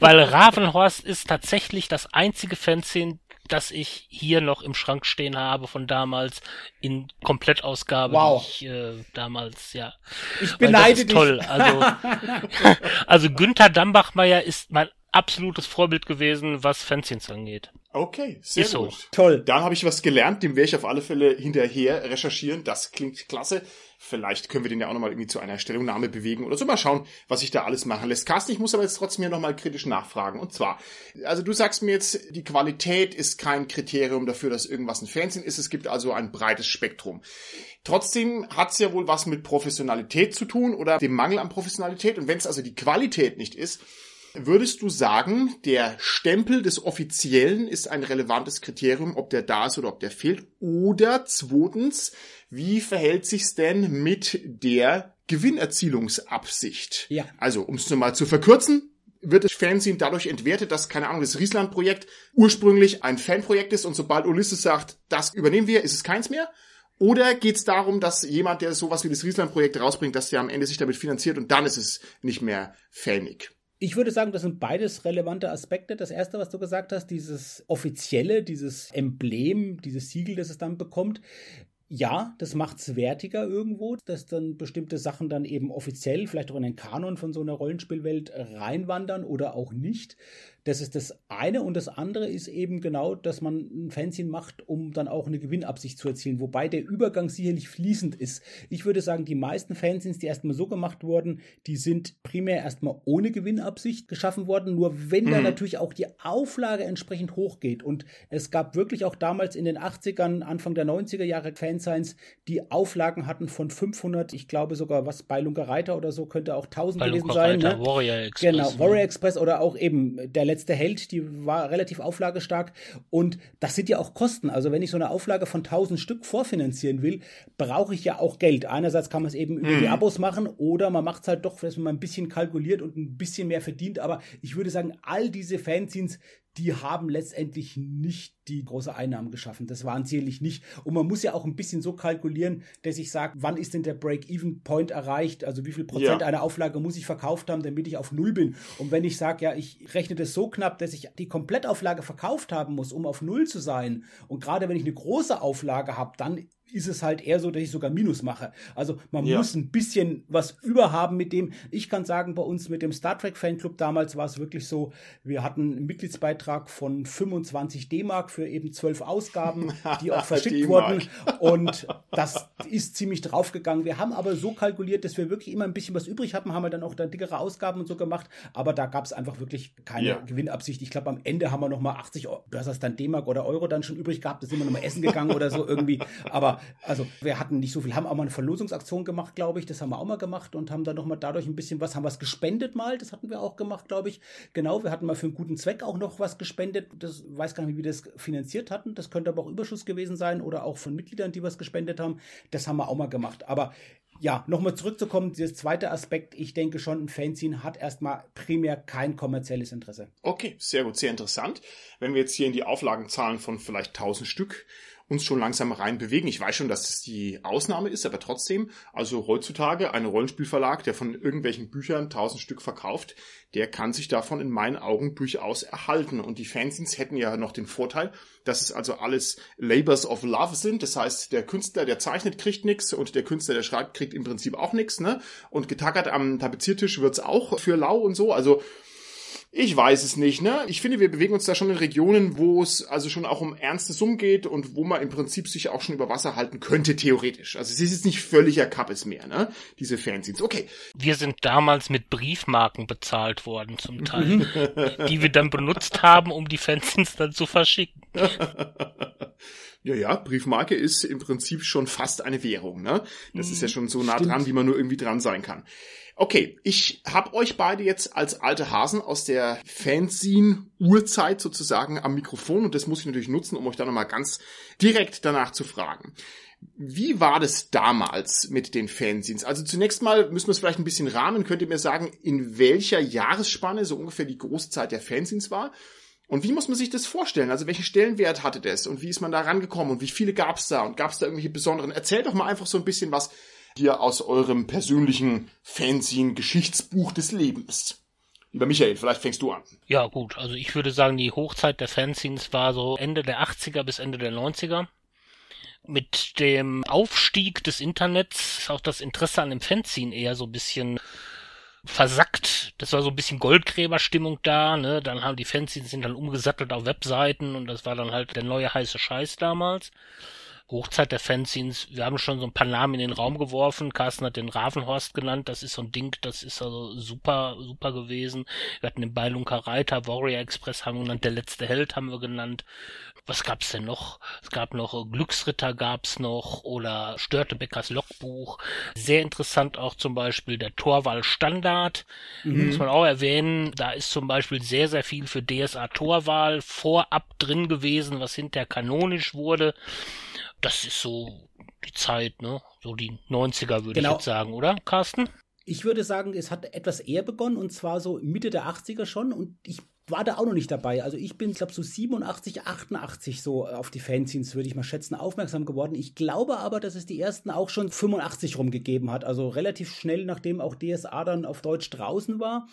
Weil Ravenhorst ist tatsächlich das einzige Fanzine, das ich hier noch im Schrank stehen habe von damals in Komplettausgabe, wow. die ich äh, damals, ja. Ich beneide dich. toll. Also, also Günther Dambachmeier ist mein absolutes Vorbild gewesen, was Fanzines angeht. Okay, sehr Ist so. gut. Toll. Dann habe ich was gelernt, dem werde ich auf alle Fälle hinterher recherchieren. Das klingt klasse. Vielleicht können wir den ja auch nochmal irgendwie zu einer Stellungnahme bewegen oder so. Mal schauen, was sich da alles machen lässt. Carsten, ich muss aber jetzt trotzdem hier nochmal kritisch nachfragen. Und zwar, also du sagst mir jetzt, die Qualität ist kein Kriterium dafür, dass irgendwas ein Fernsehen ist. Es gibt also ein breites Spektrum. Trotzdem hat es ja wohl was mit Professionalität zu tun oder dem Mangel an Professionalität. Und wenn es also die Qualität nicht ist, Würdest du sagen, der Stempel des Offiziellen ist ein relevantes Kriterium, ob der da ist oder ob der fehlt? Oder zweitens, wie verhält sich's denn mit der Gewinnerzielungsabsicht? Ja. Also, um es nochmal zu verkürzen, wird das Fernsehen dadurch entwertet, dass, keine Ahnung, das Riesland-Projekt ursprünglich ein Fanprojekt ist und sobald Ulysses sagt, das übernehmen wir, ist es keins mehr? Oder geht es darum, dass jemand, der sowas wie das Riesland-Projekt rausbringt, dass der am Ende sich damit finanziert und dann ist es nicht mehr fanig? Ich würde sagen, das sind beides relevante Aspekte. Das erste, was du gesagt hast, dieses offizielle, dieses Emblem, dieses Siegel, das es dann bekommt. Ja, das macht's wertiger irgendwo, dass dann bestimmte Sachen dann eben offiziell, vielleicht auch in den Kanon von so einer Rollenspielwelt reinwandern oder auch nicht. Das ist das eine. Und das andere ist eben genau, dass man ein Fanzine macht, um dann auch eine Gewinnabsicht zu erzielen. Wobei der Übergang sicherlich fließend ist. Ich würde sagen, die meisten Fanzines, die erstmal so gemacht wurden, die sind primär erstmal ohne Gewinnabsicht geschaffen worden. Nur wenn mhm. da natürlich auch die Auflage entsprechend hochgeht. Und es gab wirklich auch damals in den 80ern, Anfang der 90er Jahre Fansigns, die Auflagen hatten von 500, ich glaube sogar was bei Lunker Reiter oder so könnte auch 1000 bei gewesen Lunker sein. Reiter, Ne? Warrior Express. Genau, Warrior Express oder auch eben der letzte letzte Held, die war relativ auflagestark und das sind ja auch Kosten. Also wenn ich so eine Auflage von 1000 Stück vorfinanzieren will, brauche ich ja auch Geld. Einerseits kann man es eben über die Abos machen oder man macht es halt doch, dass man ein bisschen kalkuliert und ein bisschen mehr verdient. Aber ich würde sagen, all diese Fanzines, die haben letztendlich nicht die große Einnahmen geschaffen. Das waren sicherlich nicht. Und man muss ja auch ein bisschen so kalkulieren, dass ich sage, wann ist denn der Break-Even-Point erreicht? Also wie viel Prozent Ja. einer Auflage muss ich verkauft haben, damit ich auf Null bin? Und wenn ich sage, ja, ich rechne das so knapp, dass ich die Komplettauflage verkauft haben muss, um auf Null zu sein. Und gerade wenn ich eine große Auflage habe, dann ist es halt eher so, dass ich sogar Minus mache. Also man Ja. muss ein bisschen was überhaben mit dem. Ich kann sagen, bei uns mit dem Star Trek Fanclub damals war es wirklich so, wir hatten einen Mitgliedsbeitrag von 25 D-Mark für eben zwölf Ausgaben, die auch verschickt wurden. Und das ist ziemlich draufgegangen. Wir haben aber so kalkuliert, dass wir wirklich immer ein bisschen was übrig hatten, haben wir dann auch da dickere Ausgaben und so gemacht. Aber da gab es einfach wirklich keine Ja. Gewinnabsicht. Ich glaube, am Ende haben wir noch mal 80, Eu- du hast das dann D-Mark oder Euro dann schon übrig gehabt, da sind wir noch mal essen gegangen oder so irgendwie. Aber also wir hatten nicht so viel, haben auch mal eine Verlosungsaktion gemacht, glaube ich. Das haben wir auch mal gemacht und haben dann noch mal dadurch ein bisschen was, haben was gespendet mal. Das hatten wir auch gemacht, glaube ich. Genau, wir hatten mal für einen guten Zweck auch noch was gespendet. Das weiß gar nicht, wie wir das finanziert hatten. Das könnte aber auch Überschuss gewesen sein oder auch von Mitgliedern, die was gespendet haben. Das haben wir auch mal gemacht. Aber ja, nochmal zurückzukommen, der zweite Aspekt, ich denke schon, ein Fanzine hat erstmal primär kein kommerzielles Interesse. Okay, sehr gut, sehr interessant. Wenn wir jetzt hier in die Auflagenzahlen von vielleicht 1000 Stück uns schon langsam rein bewegen. Ich weiß schon, dass das die Ausnahme ist, aber trotzdem, also heutzutage ein Rollenspielverlag, der von irgendwelchen Büchern 1000 Stück verkauft, der kann sich davon in meinen Augen durchaus erhalten. Und die Fanzines hätten ja noch den Vorteil, dass es also alles Labors of Love sind. Das heißt, der Künstler, der zeichnet, kriegt nichts und der Künstler, der schreibt, kriegt im Prinzip auch nichts. Ne? Und getackert am Tapeziertisch wird's auch für lau und so. Also ich weiß es nicht, ne? Ich finde, wir bewegen uns da schon in Regionen, wo es also schon auch um ernste Summen geht und wo man im Prinzip sich auch schon über Wasser halten könnte, theoretisch. Also es ist jetzt nicht völliger Kappes mehr, ne? Diese Fanzines. Okay. Wir sind damals mit Briefmarken bezahlt worden zum Teil, die wir dann benutzt haben, um die Fanzines dann zu verschicken. Ja, ja, Briefmarke ist im Prinzip schon fast eine Währung, ne? Das ist ja schon so nah Stimmt. dran, wie man nur irgendwie dran sein kann. Okay, ich habe euch beide jetzt als alte Hasen aus der Fanzine-Urzeit sozusagen am Mikrofon und das muss ich natürlich nutzen, um euch da nochmal ganz direkt danach zu fragen. Wie war das damals mit den Fanzines? Also zunächst mal müssen wir es vielleicht ein bisschen rahmen. Könnt ihr mir sagen, in welcher Jahresspanne so ungefähr die Großzeit der Fanzines war? Und wie muss man sich das vorstellen? Also welchen Stellenwert hatte das? Und wie ist man da rangekommen? Und wie viele gab es da? Und gab es da irgendwelche besonderen? Erzählt doch mal einfach so ein bisschen was hier aus eurem persönlichen Fanzine-Geschichtsbuch des Lebens. Lieber Michael, vielleicht fängst du an. Ja gut, also ich würde sagen, die Hochzeit der Fanzines war so Ende der 80er bis Ende der 90er. Mit dem Aufstieg des Internets ist auch das Interesse an dem Fanzine eher so ein bisschen versackt. Das war so ein bisschen Goldgräberstimmung da, ne? Dann haben die Fans sind dann umgesattelt auf Webseiten und das war dann halt der neue heiße Scheiß damals. Hochzeit der Fanzines, wir haben schon so ein paar Namen in den Raum geworfen. Carsten hat den Ravenhorst genannt, das ist so ein Ding, das ist also super, super gewesen. Wir hatten den Beilunker Reiter, Warrior Express haben wir genannt, der letzte Held haben wir genannt. Was gab's denn noch? Es gab noch Glücksritter gab's noch oder Störtebeckers Logbuch. Sehr interessant auch zum Beispiel der Torwahl Standard. Mhm. Muss man auch erwähnen. Da ist zum Beispiel sehr, sehr viel für DSA Torwahl vorab drin gewesen, was hinterher kanonisch wurde das ist so die Zeit, ne? So die 90er würde genau. ich jetzt sagen, oder, Carsten? Ich würde sagen, es hat etwas eher begonnen und zwar so Mitte der 80er schon und ich war da auch noch nicht dabei. Also ich bin, glaube so 87, 88 so auf die Fanzines, würde ich mal schätzen, aufmerksam geworden. Ich glaube aber, dass es die ersten auch schon 85 rumgegeben hat. Also relativ schnell, nachdem auch DSA dann auf Deutsch draußen war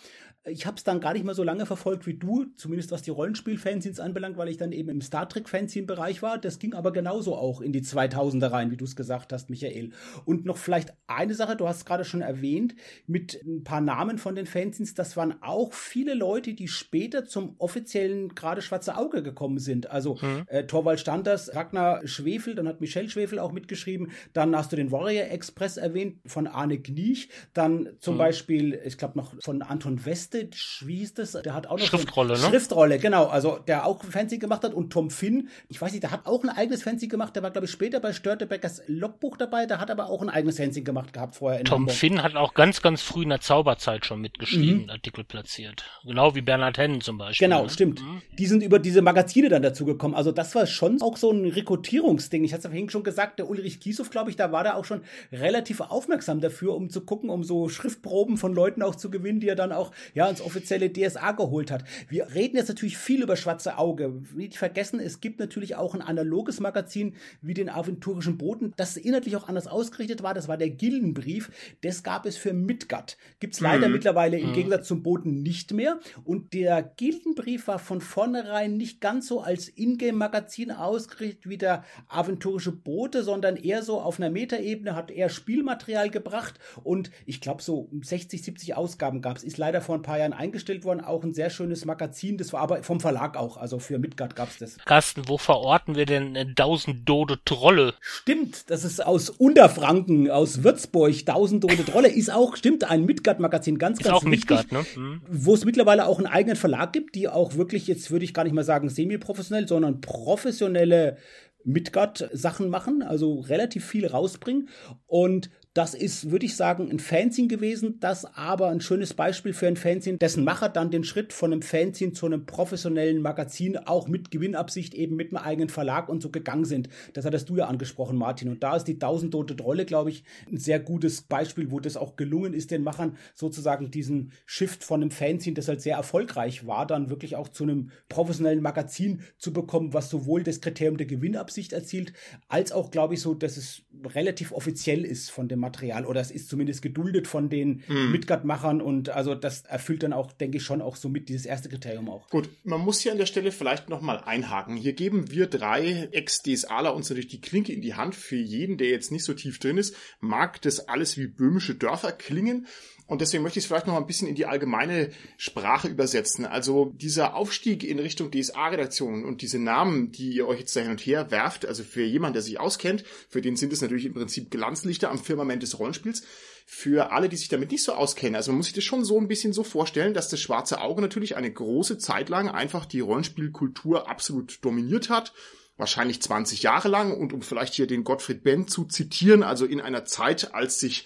ich habe es dann gar nicht mehr so lange verfolgt wie du, zumindest was die Rollenspiel-Fanzines anbelangt, weil ich dann eben im Star Trek-Fanzine-Bereich war. Das ging aber genauso auch in die 2000er rein, wie du es gesagt hast, Michael. Und noch vielleicht eine Sache, du hast gerade schon erwähnt, mit ein paar Namen von den Fanzines, das waren auch viele Leute, die später zum offiziellen gerade Schwarze Auge gekommen sind. Also mhm. äh, Torvald Standers, Ragnar Schwefel, dann hat Michelle Schwefel auch mitgeschrieben, dann hast du den Warrior Express erwähnt von Arne Gniech, dann zum mhm. Beispiel, ich glaube noch von Anton Weste, Wie hieß das? Der hat auch noch Schriftrolle, ne? Schriftrolle, genau. Also der auch Fancy gemacht hat und Tom Finn, ich weiß nicht, der hat auch ein eigenes Fancy gemacht. Der war glaube ich später bei Störtebeckers Logbuch dabei. Der hat aber auch ein eigenes Fancy gemacht gehabt vorher. Tom Hamburg. Finn hat auch ganz ganz früh in der Zauberzeit schon mitgeschrieben, mhm. Artikel platziert. Genau wie Bernhard Hennen zum Beispiel. Genau, ne? stimmt. Mhm. Die sind über diese Magazine dann dazu gekommen. Also das war schon auch so ein Rekrutierungsding. Ich hatte es vorhin schon gesagt, der Ulrich Kiesow, glaube ich, da war da auch schon relativ aufmerksam dafür, um zu gucken, um so Schriftproben von Leuten auch zu gewinnen, die er dann auch ja ins offizielle DSA geholt hat. Wir reden jetzt natürlich viel über Schwarze Auge. Nicht vergessen, es gibt natürlich auch ein analoges Magazin wie den Aventurischen Boten, das inhaltlich auch anders ausgerichtet war. Das war der Gildenbrief. Das gab es für Midgard. Gibt es leider mhm. mittlerweile im mhm. Gegensatz zum Boten nicht mehr. Und der Gildenbrief war von vornherein nicht ganz so als Ingame-Magazin ausgerichtet wie der Aventurische Bote, sondern eher so auf einer Metaebene, hat eher Spielmaterial gebracht. Und ich glaube, so 60, 70 Ausgaben gab es. Ist leider vor ein paar Jahren eingestellt worden. Auch ein sehr schönes Magazin. Das war aber vom Verlag auch. Also für Midgard gab es das. Carsten, wo verorten wir denn 1000 Dode Trolle? Stimmt, das ist aus Unterfranken, aus Würzburg. 1000 Dode Trolle ist auch, stimmt, ein Midgard-Magazin. Ganz, ist ganz auch wichtig, Midgard, ne? Mhm. Wo es mittlerweile auch einen eigenen Verlag gibt, die auch wirklich, jetzt würde ich gar nicht mal sagen semi-professionell, sondern professionelle Midgard-Sachen machen, also relativ viel rausbringen. Und das ist, würde ich sagen, ein Fanzine gewesen, das aber ein schönes Beispiel für ein Fanzine, dessen Macher dann den Schritt von einem Fanzine zu einem professionellen Magazin auch mit Gewinnabsicht eben mit einem eigenen Verlag und so gegangen sind. Das hattest du ja angesprochen, Martin. Und da ist die tausendtote Trolle, glaube ich, ein sehr gutes Beispiel, wo das auch gelungen ist, den Machern sozusagen diesen Shift von einem Fanzine, das halt sehr erfolgreich war, dann wirklich auch zu einem professionellen Magazin zu bekommen, was sowohl das Kriterium der Gewinnabsicht erzielt, als auch, glaube ich, so, dass es relativ offiziell ist von dem Material oder es ist zumindest geduldet von den mhm. Midgard-Machern und also das erfüllt dann auch, denke ich, schon auch somit dieses erste Kriterium auch. Gut, man muss hier an der Stelle vielleicht nochmal einhaken. Hier geben wir drei Ex-DSAler uns natürlich die Klinke in die Hand. Für jeden, der jetzt nicht so tief drin ist, mag das alles wie böhmische Dörfer klingen. Und deswegen möchte ich es vielleicht noch ein bisschen in die allgemeine Sprache übersetzen. Also dieser Aufstieg in Richtung DSA-Redaktionen und diese Namen, die ihr euch jetzt da hin und her werft, also für jemanden, der sich auskennt, für den sind es natürlich im Prinzip Glanzlichter am Firmament des Rollenspiels. Für alle, die sich damit nicht so auskennen, also man muss sich das schon so ein bisschen so vorstellen, dass das schwarze Auge natürlich eine große Zeit lang einfach die Rollenspielkultur absolut dominiert hat wahrscheinlich 20 Jahre lang und um vielleicht hier den Gottfried Benn zu zitieren, also in einer Zeit, als sich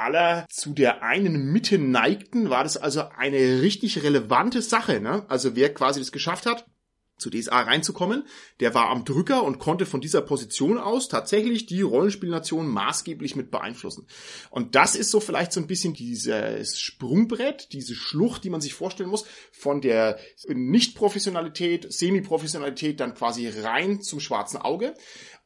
aller zu der einen Mitte neigten, war das also eine richtig relevante Sache. Ne? Also wer quasi das geschafft hat, zu DSA reinzukommen, der war am Drücker und konnte von dieser Position aus tatsächlich die Rollenspielnation maßgeblich mit beeinflussen. Und das ist so vielleicht so ein bisschen dieses Sprungbrett, diese Schlucht, die man sich vorstellen muss, von der Nicht-Professionalität, Semi-Professionalität dann quasi rein zum schwarzen Auge.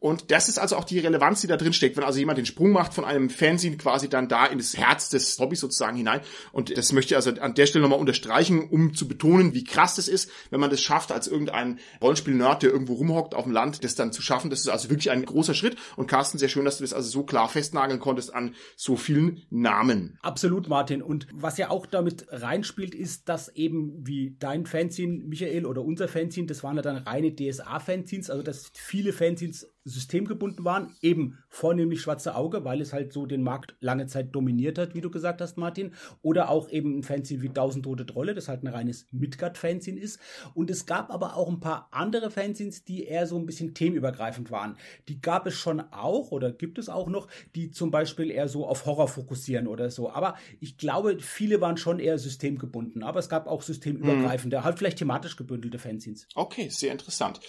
Und das ist also auch die Relevanz, die da drin steckt, wenn also jemand den Sprung macht von einem Fernsehen quasi dann da in das Herz des Hobbys sozusagen hinein. Und das möchte ich also an der Stelle nochmal unterstreichen, um zu betonen, wie krass das ist, wenn man das schafft, als irgendein Rollenspiel-Nerd, der irgendwo rumhockt auf dem Land, das dann zu schaffen. Das ist also wirklich ein großer Schritt. Und Carsten, sehr schön, dass du das also so klar festnageln konntest an so vielen Namen. Absolut, Martin. Und was ja auch damit reinspielt, ist, dass eben wie dein Fanzine, Michael, oder unser Fanzine, das waren ja dann reine DSA-Fanzines, also dass viele Fanzines systemgebunden waren, eben vornehmlich Schwarze Auge, weil es halt so den Markt lange Zeit dominiert hat, wie du gesagt hast, Martin, oder auch eben ein Fanzine wie Tausend Tote Trolle, das halt ein reines Midgard-Fanzine ist. Und es gab aber auch ein paar andere Fanzines, die eher so ein bisschen themenübergreifend waren. Die gab es schon auch oder gibt es auch noch, die zum Beispiel eher so auf Horror fokussieren oder so. Aber ich glaube, viele waren schon eher systemgebunden. Aber es gab auch systemübergreifende, mhm. halt vielleicht thematisch gebündelte Fanzines. Okay, sehr interessant.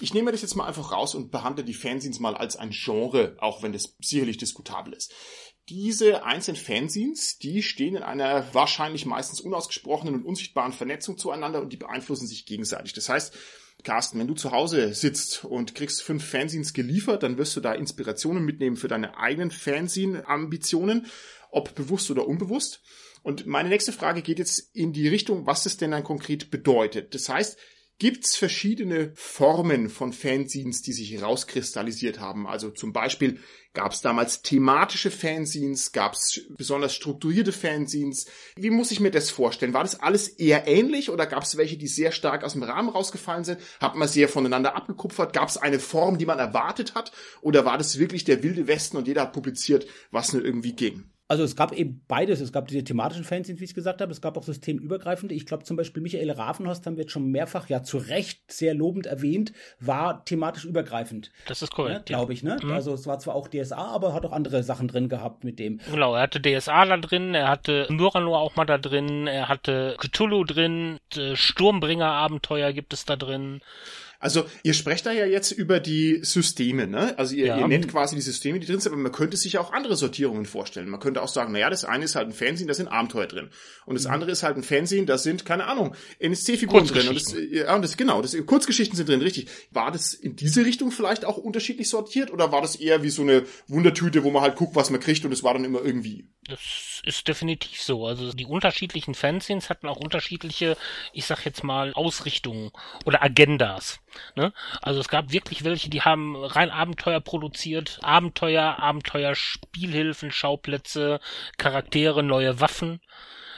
Ich nehme das jetzt mal einfach raus und behandle die Fanzines mal als ein Genre, auch wenn das sicherlich diskutabel ist. Diese einzelnen Fanzines, die stehen in einer wahrscheinlich meistens unausgesprochenen und unsichtbaren Vernetzung zueinander und die beeinflussen sich gegenseitig. Das heißt, Carsten, wenn du zu Hause sitzt und kriegst fünf Fanzines geliefert, dann wirst du da Inspirationen mitnehmen für deine eigenen Fanzine-Ambitionen, ob bewusst oder unbewusst. Und meine nächste Frage geht jetzt in die Richtung, was es denn dann konkret bedeutet. Das heißt, gibt's verschiedene Formen von Fanzines, die sich herauskristallisiert haben. Also zum Beispiel gab es damals thematische Fanzines, gab es besonders strukturierte Fanzines. Wie muss ich mir das vorstellen? War das alles eher ähnlich oder gab es welche, die sehr stark aus dem Rahmen rausgefallen sind? Hat man sehr voneinander abgekupfert? Gab es eine Form, die man erwartet hat? Oder war das wirklich der wilde Westen und jeder hat publiziert, was nur irgendwie ging? Also es gab eben beides. Es gab diese thematischen Fanzines, wie ich gesagt habe. Es gab auch systemübergreifende. Ich glaube zum Beispiel Michael Ravenhorst haben wir jetzt schon mehrfach, ja zu Recht sehr lobend erwähnt, war thematisch übergreifend. Das ist korrekt. Ne, Glaube ich, ne? Mhm. Also es war zwar auch DSA, aber hat auch andere Sachen drin gehabt mit dem. Genau, er hatte DSA da drin, er hatte Muranor auch mal da drin, er hatte Cthulhu drin, Sturmbringer-Abenteuer gibt es da drin. Also ihr sprecht da ja jetzt über die Systeme, ne? Also ihr, ja. ihr nennt quasi die Systeme, die drin sind, aber man könnte sich ja auch andere Sortierungen vorstellen. Man könnte auch sagen, naja, das eine ist halt ein Fernsehen, da sind Abenteuer drin. Und das mhm. andere ist halt ein Fernsehen, da sind, keine Ahnung, NSC-Figuren drin. Und das, ja, und das, genau, das, Kurzgeschichten sind drin, richtig. War das in diese Richtung vielleicht auch unterschiedlich sortiert oder war das eher wie so eine Wundertüte, wo man halt guckt, was man kriegt und es war dann immer irgendwie? Das ist definitiv so. Also die unterschiedlichen Fanzines hatten auch unterschiedliche, ich sag jetzt mal, Ausrichtungen oder Agendas. Ne? Also es gab wirklich welche, die haben rein Abenteuer produziert, Abenteuer, Abenteuer, Spielhilfen, Schauplätze, Charaktere, neue Waffen.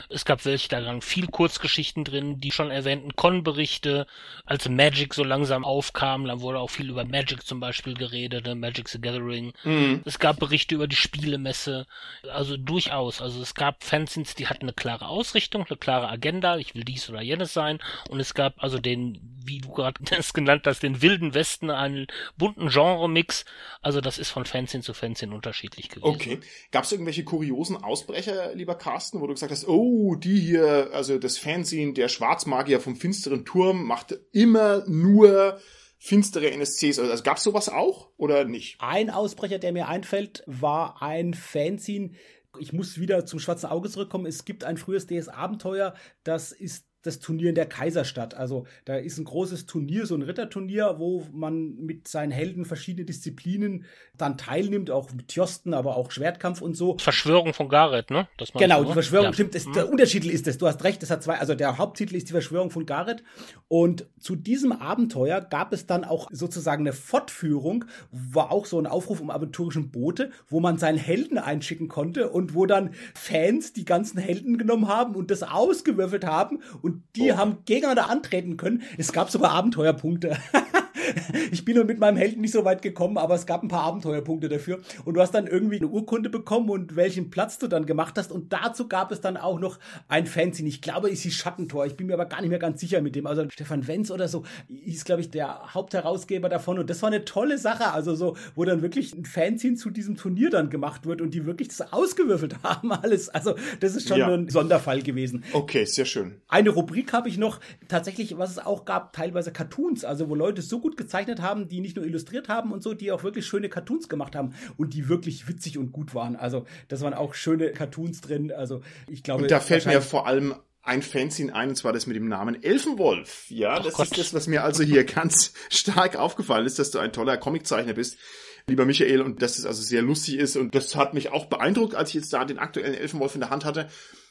Es gab welche, da waren viel Kurzgeschichten drin, die schon erwähnten Con-Berichte, als Magic so langsam aufkam, dann wurde auch viel über Magic zum Beispiel geredet, ne? Magic the Gathering. Mhm. Es gab Berichte über die Spielemesse, also durchaus. Also es gab Fanzines, die hatten eine klare Ausrichtung, eine klare Agenda, ich will dies oder jenes sein. Und es gab also den, wie du gerade es genannt hast, den wilden Westen, einen bunten Genre-Mix. Also das ist von Fanzine zu Fanzine unterschiedlich gewesen. Okay. Gab es irgendwelche kuriosen Ausbrecher, lieber Carsten, wo du gesagt hast, oh, oh, die hier, also das Fernsehen, der Schwarzmagier vom finsteren Turm macht immer nur finstere NSCs. Also, also gab es sowas auch oder nicht? Ein Ausbrecher, der mir einfällt, war ein Fanzine. Ich muss wieder zum schwarzen Auge zurückkommen. Es gibt ein frühes DS-Abenteuer, das ist das Turnier in der Kaiserstadt. Also da ist ein großes Turnier, so ein Ritterturnier, wo man mit seinen Helden verschiedene Disziplinen dann teilnimmt, auch mit Tjosten, aber auch Schwertkampf und so. Verschwörung von Gareth, ne? genau, die Verschwörung, ja. stimmt. Das, der mhm. Untertitel ist es, du hast recht, das hat zwei, also der Haupttitel ist die Verschwörung von Gareth. Und zu diesem Abenteuer gab es dann auch sozusagen eine Fortführung, war auch so ein Aufruf um aventurischen Boote, wo man seinen Helden einschicken konnte und wo dann Fans die ganzen Helden genommen haben und das ausgewürfelt haben und die oh. haben gegeneinander antreten können. Es gab sogar Abenteuerpunkte. ich bin nun mit meinem Helden nicht so weit gekommen, aber es gab ein paar Abenteuerpunkte dafür. Und du hast dann irgendwie eine Urkunde bekommen und welchen Platz du dann gemacht hast. Und dazu gab es dann auch noch ein Fanzine. Ich glaube, es hieß Schattentor. Ich bin mir aber gar nicht mehr ganz sicher mit dem. Also Stefan Wenz oder so ist, glaube ich, der Hauptherausgeber davon. Und das war eine tolle Sache. Also so, wo dann wirklich ein Fanzine zu diesem Turnier dann gemacht wird und die wirklich das ausgewürfelt haben alles. Also das ist schon ja. ein Sonderfall gewesen. Okay, sehr schön. Eine Rubrik habe ich noch. Tatsächlich, was es auch gab, teilweise Cartoons. Also wo Leute so gut gezeichnet haben, die nicht nur illustriert haben und so, die auch wirklich schöne Cartoons gemacht haben und die wirklich witzig und gut waren. Also, das waren auch schöne Cartoons drin. Also, ich glaube. Und da fällt mir vor allem ein Fanzine ein, und zwar das mit dem Namen Elfenwolf. Ja, Ach das Gott. ist das, was mir also hier ganz stark aufgefallen ist, dass du ein toller Comiczeichner bist, lieber Michael, und dass es also sehr lustig ist. Und das hat mich auch beeindruckt, als ich jetzt da den aktuellen Elfenwolf in der Hand hatte,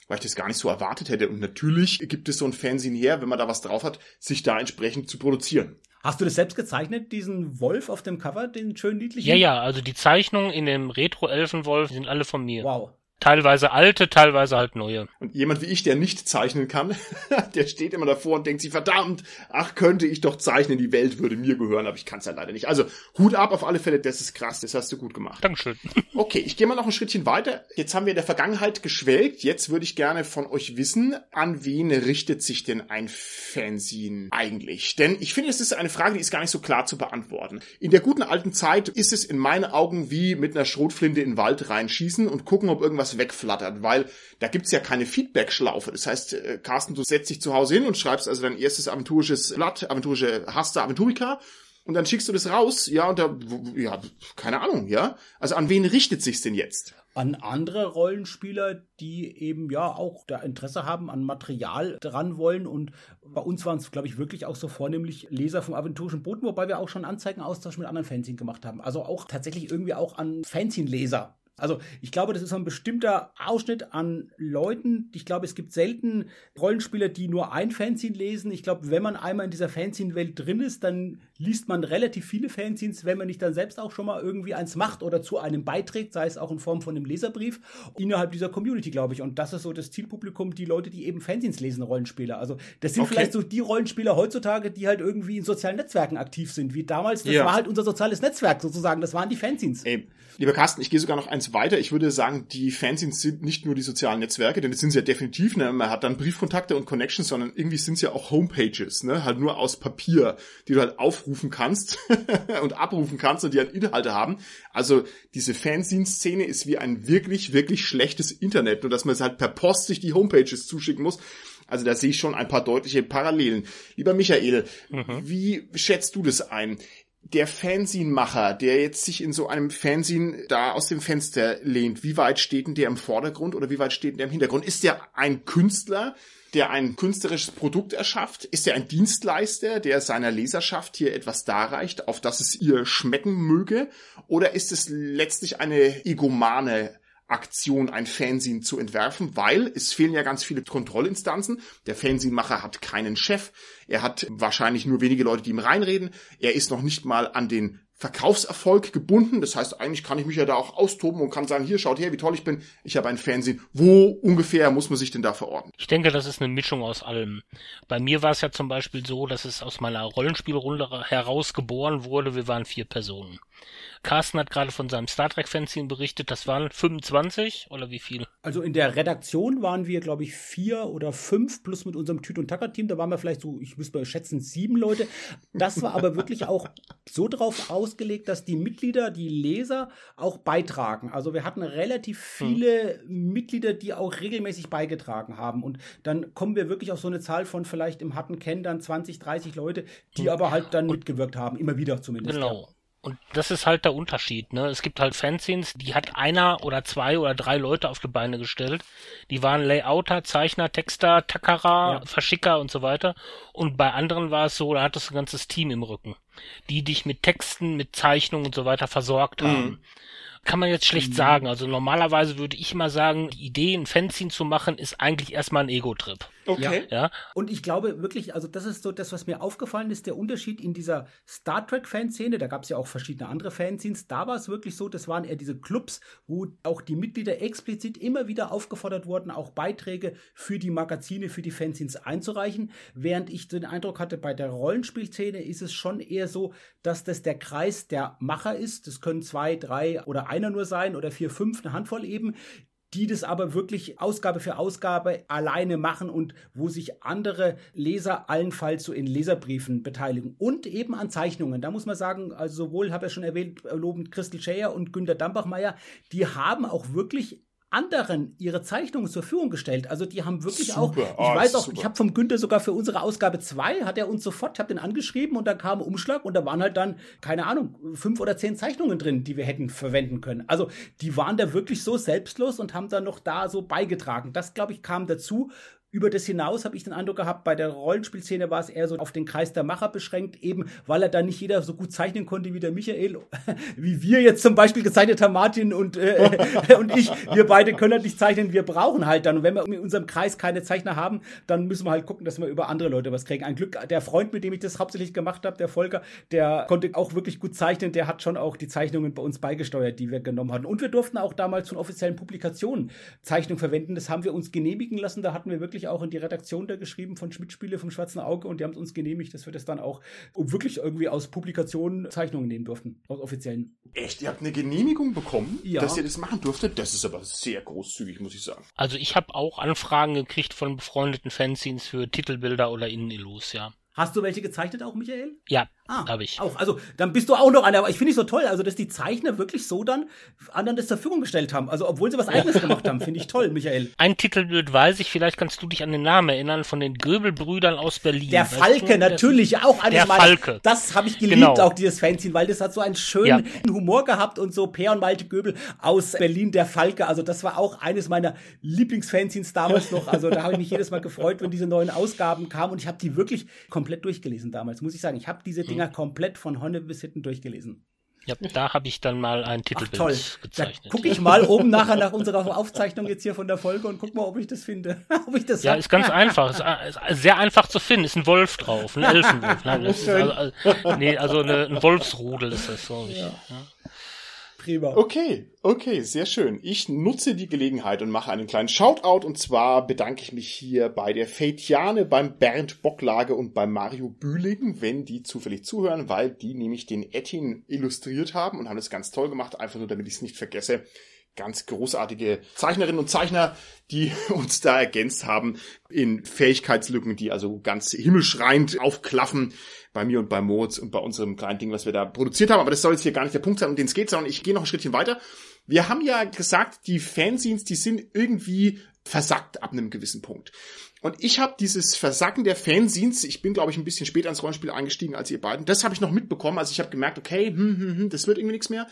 weil ich das gar nicht so erwartet hätte. Und natürlich gibt es so ein Fanzine her, wenn man da was drauf hat, sich da entsprechend zu produzieren. Hast du das selbst gezeichnet, diesen Wolf auf dem Cover, den schön niedlichen? Ja, ja, also die Zeichnungen in dem Retro-Elfenwolf sind alle von mir. Wow. Teilweise alte, teilweise halt neue. Und jemand wie ich, der nicht zeichnen kann, der steht immer davor und denkt sich, verdammt, ach, könnte ich doch zeichnen, die Welt würde mir gehören, aber ich kann es ja leider nicht. Also, Hut ab auf alle Fälle, das ist krass, das hast du gut gemacht. Dankeschön. Okay, ich gehe mal noch ein Schrittchen weiter. Jetzt haben wir in der Vergangenheit geschwelgt. Jetzt würde ich gerne von euch wissen, an wen richtet sich denn ein Fanzine eigentlich? Denn ich finde, es ist eine Frage, die ist gar nicht so klar zu beantworten. In der guten alten Zeit ist es in meinen Augen wie mit einer Schrotflinte in den Wald reinschießen und gucken, ob irgendwas wegflattert, weil da gibt's ja keine Feedback-Schlaufe. Das heißt, äh, Carsten, du setzt dich zu Hause hin und schreibst also dein erstes aventurisches Blatt, aventurische Hasta Aventurica und dann schickst du das raus, ja, und da, ja, keine Ahnung, ja. Also an wen richtet sich's denn jetzt? An andere Rollenspieler, die eben ja auch da Interesse haben, an Material dran wollen. Und bei uns waren es, glaube ich, wirklich auch so vornehmlich Leser vom aventurischen Boden, wobei wir auch schon Anzeigenaustausch mit anderen Fanzine gemacht haben. Also auch tatsächlich irgendwie auch an Fanzine-Leser. Also ich glaube, das ist ein bestimmter Ausschnitt an Leuten. Ich glaube, es gibt selten Rollenspieler, die nur ein Fanzine lesen. Ich glaube, wenn man einmal in dieser Fanzine-Welt drin ist, dann liest man relativ viele Fanzines, wenn man nicht dann selbst auch schon mal irgendwie eins macht oder zu einem beiträgt, sei es auch in Form von einem Leserbrief, innerhalb dieser Community, glaube ich. Und das ist so das Zielpublikum, die Leute, die eben Fanzines lesen, Rollenspieler. Also das sind Okay. vielleicht so die Rollenspieler heutzutage, die halt irgendwie in sozialen Netzwerken aktiv sind, wie damals. Das Ja. war halt unser soziales Netzwerk sozusagen. Das waren die Fanzines. Ey, lieber Carsten, ich gehe sogar noch eins weiter. Ich würde sagen, die Fanzines sind nicht nur die sozialen Netzwerke, denn das sind sie ja definitiv. Ne? Man hat dann Briefkontakte und Connections, sondern irgendwie sind es ja auch Homepages, ne? halt nur aus Papier, die du halt aufrufen kannst und abrufen kannst und die halt Inhalte haben. Also diese Fanzine-Szene ist wie ein wirklich, wirklich schlechtes Internet, nur dass man es halt per Post sich die Homepages zuschicken muss. Also da sehe ich schon ein paar deutliche Parallelen. Lieber Michael, wie schätzt du das ein? Der Fanzine-Macher, der jetzt sich in so einem Fanzine da aus dem Fenster lehnt, wie weit steht denn der im Vordergrund oder wie weit steht denn der im Hintergrund? Ist der ein Künstler, der ein künstlerisches Produkt erschafft? Ist er ein Dienstleister, der seiner Leserschaft hier etwas darreicht, auf das es ihr schmecken möge? Oder ist es letztlich eine egomane Aktion, ein Fanzine zu entwerfen, weil es fehlen ja ganz viele Kontrollinstanzen. Der Fanzine-Macher hat keinen Chef. Er hat wahrscheinlich nur wenige Leute, die ihm reinreden. Er ist noch nicht mal an den Verkaufserfolg gebunden. Das heißt, eigentlich kann ich mich ja da auch austoben und kann sagen, hier, schaut her, wie toll ich bin. Ich habe ein Fanzine. Wo ungefähr muss man sich denn da verorten? Ich denke, das ist eine Mischung aus allem. Bei mir war es ja zum Beispiel so, dass es aus meiner Rollenspielrunde heraus geboren wurde. Wir waren vier Personen. Carsten hat gerade von seinem Star Trek Fanzine berichtet. Das waren 25 oder wie viel? Also in der Redaktion waren wir, glaube ich, vier oder fünf, plus mit unserem Tüt- und Tacker-Team. Da waren wir vielleicht so, ich müsste mal schätzen, sieben Leute. Das war aber wirklich auch so drauf ausgelegt, dass die Mitglieder, die Leser auch beitragen. Also wir hatten relativ viele Mitglieder, die auch regelmäßig beigetragen haben. Und dann kommen wir wirklich auf so eine Zahl von vielleicht im harten Kern dann 20, 30 Leute, die aber halt dann mitgewirkt haben. Immer wieder zumindest. Genau. Und das ist halt der Unterschied, ne? Es gibt halt Fanzines, die hat einer oder zwei oder drei Leute auf die Beine gestellt. Die waren Layouter, Zeichner, Texter, Tackerer, Ja. Verschicker und so weiter. Und bei anderen war es so, da hattest du ein ganzes Team im Rücken, die dich mit Texten, mit Zeichnungen und so weiter versorgt Mhm. haben. Kann man jetzt schlecht sagen. Also normalerweise würde ich mal sagen, die Idee, ein Fanzine zu machen, ist eigentlich erstmal ein Ego-Trip. Okay. Ja, Und ich glaube wirklich, also das ist so das, was mir aufgefallen ist, der Unterschied in dieser Star Trek-Fanszene, da gab es ja auch verschiedene andere Fanzines, da war es wirklich so, das waren eher diese Clubs, wo auch die Mitglieder explizit immer wieder aufgefordert wurden, auch Beiträge für die Magazine, für die Fanzines einzureichen, während ich den Eindruck hatte, bei der Rollenspielszene ist es schon eher so, dass das der Kreis der Macher ist, das können zwei, drei oder einer nur sein oder vier, fünf, eine Handvoll eben, die das aber wirklich Ausgabe für Ausgabe alleine machen und wo sich andere Leser allenfalls so in Leserbriefen beteiligen und eben an Zeichnungen. Da muss man sagen, also sowohl, habe ich ja schon erwähnt, lobend Christel Scheer und Günter Dampachmeier, die haben auch wirklich anderen ihre Zeichnungen zur Verfügung gestellt. Also die haben wirklich Super. auch, ich Oh, weiß auch, super. ich habe vom Günther sogar für unsere Ausgabe 2, hat er uns sofort, ich habe den angeschrieben und da kam Umschlag und da waren halt dann, keine Ahnung, fünf oder zehn Zeichnungen drin, die wir hätten verwenden können. Also die waren da wirklich so selbstlos und haben dann noch da so beigetragen. Das, glaube ich, kam dazu. Über das hinaus habe ich den Eindruck gehabt, bei der Rollenspielszene war es eher so auf den Kreis der Macher beschränkt, eben weil er da nicht jeder so gut zeichnen konnte wie der Michael, wie wir jetzt zum Beispiel gezeichnet haben, Martin und, äh, und ich. Wir beide können halt nicht zeichnen, wir brauchen halt dann. Und wenn wir in unserem Kreis keine Zeichner haben, dann müssen wir halt gucken, dass wir über andere Leute was kriegen. Ein Glück, der Freund, mit dem ich das hauptsächlich gemacht habe, der Volker, der konnte auch wirklich gut zeichnen, der hat schon auch die Zeichnungen bei uns beigesteuert, die wir genommen hatten. Und wir durften auch damals von offiziellen Publikationen Zeichnung verwenden. Das haben wir uns genehmigen lassen. Da hatten wir wirklich auch in die Redaktion da geschrieben von Schmidt-Spiele vom Schwarzen Auge und die haben uns genehmigt, dass wir das dann auch wirklich irgendwie aus Publikationen Zeichnungen nehmen durften, aus offiziellen. Echt? Ihr habt eine Genehmigung bekommen, Ja. dass ihr das machen durftet? Das ist aber sehr großzügig, muss ich sagen. Also ich habe auch Anfragen gekriegt von befreundeten Fanzines für Titelbilder oder Innenillus, ja. Hast du welche gezeichnet auch, Michael? Ja, Ah, habe ich. Auch, also dann bist du auch noch einer, aber ich finde es so toll, also dass die Zeichner wirklich so dann anderen das zur Verfügung gestellt haben. Also obwohl sie was eigenes gemacht haben, finde ich toll, Michael. Ein Titelbild weiß ich, vielleicht kannst du dich an den Namen erinnern, von den Göbelbrüdern aus Berlin. Der Falke, du? natürlich, auch eines der meiner. Falke. Das habe ich geliebt, Genau. auch dieses Fanzine, weil das hat so einen schönen Humor gehabt und so Per und Malte Göbel aus Berlin, der Falke. Also das war auch eines meiner Lieblingsfanzines damals noch. Also da habe ich mich jedes Mal gefreut, wenn diese neuen Ausgaben kamen und ich habe die wirklich komplett durchgelesen damals, muss ich sagen. Ich habe diese Hm. Dinger komplett von Honne bis hinten durchgelesen. Ja, da habe ich dann mal ein Ach Titelbild toll. Da gezeichnet. gucke ich mal oben nachher nach unserer Aufzeichnung jetzt hier von der Folge und guck mal, ob ich das finde. ob ich das Ja, hab. ist ganz einfach. Ist, äh, ist sehr einfach zu finden. Ist ein Wolf drauf, ein Elfenwolf. Nein, das ist also, also, nee, also eine, ein Wolfsrudel ist das, glaube ich. Ja. Prima. Okay, okay, sehr schön. Ich nutze die Gelegenheit und mache einen kleinen Shoutout und zwar bedanke ich mich hier bei der Feitiane, beim Bernd Bocklage und beim Mario Bühling, wenn die zufällig zuhören, weil die nämlich den Ettin illustriert haben und haben das ganz toll gemacht, einfach nur damit ich es nicht vergesse. Ganz großartige Zeichnerinnen und Zeichner, die uns da ergänzt haben in Fähigkeitslücken, die also ganz himmelschreiend aufklaffen bei mir und bei Moritz und bei unserem kleinen Ding, was wir da produziert haben. Aber das soll jetzt hier gar nicht der Punkt sein, um den es geht, sondern ich gehe noch ein Schrittchen weiter. Wir haben ja gesagt, die Fanzines, die sind irgendwie versackt ab einem gewissen Punkt. Und ich habe dieses Versacken der Fanzines, ich bin, glaube ich, ein bisschen später ins Rollenspiel eingestiegen als ihr beiden, das habe ich noch mitbekommen. Also ich habe gemerkt, okay, hm, hm, hm, das wird irgendwie nichts mehr.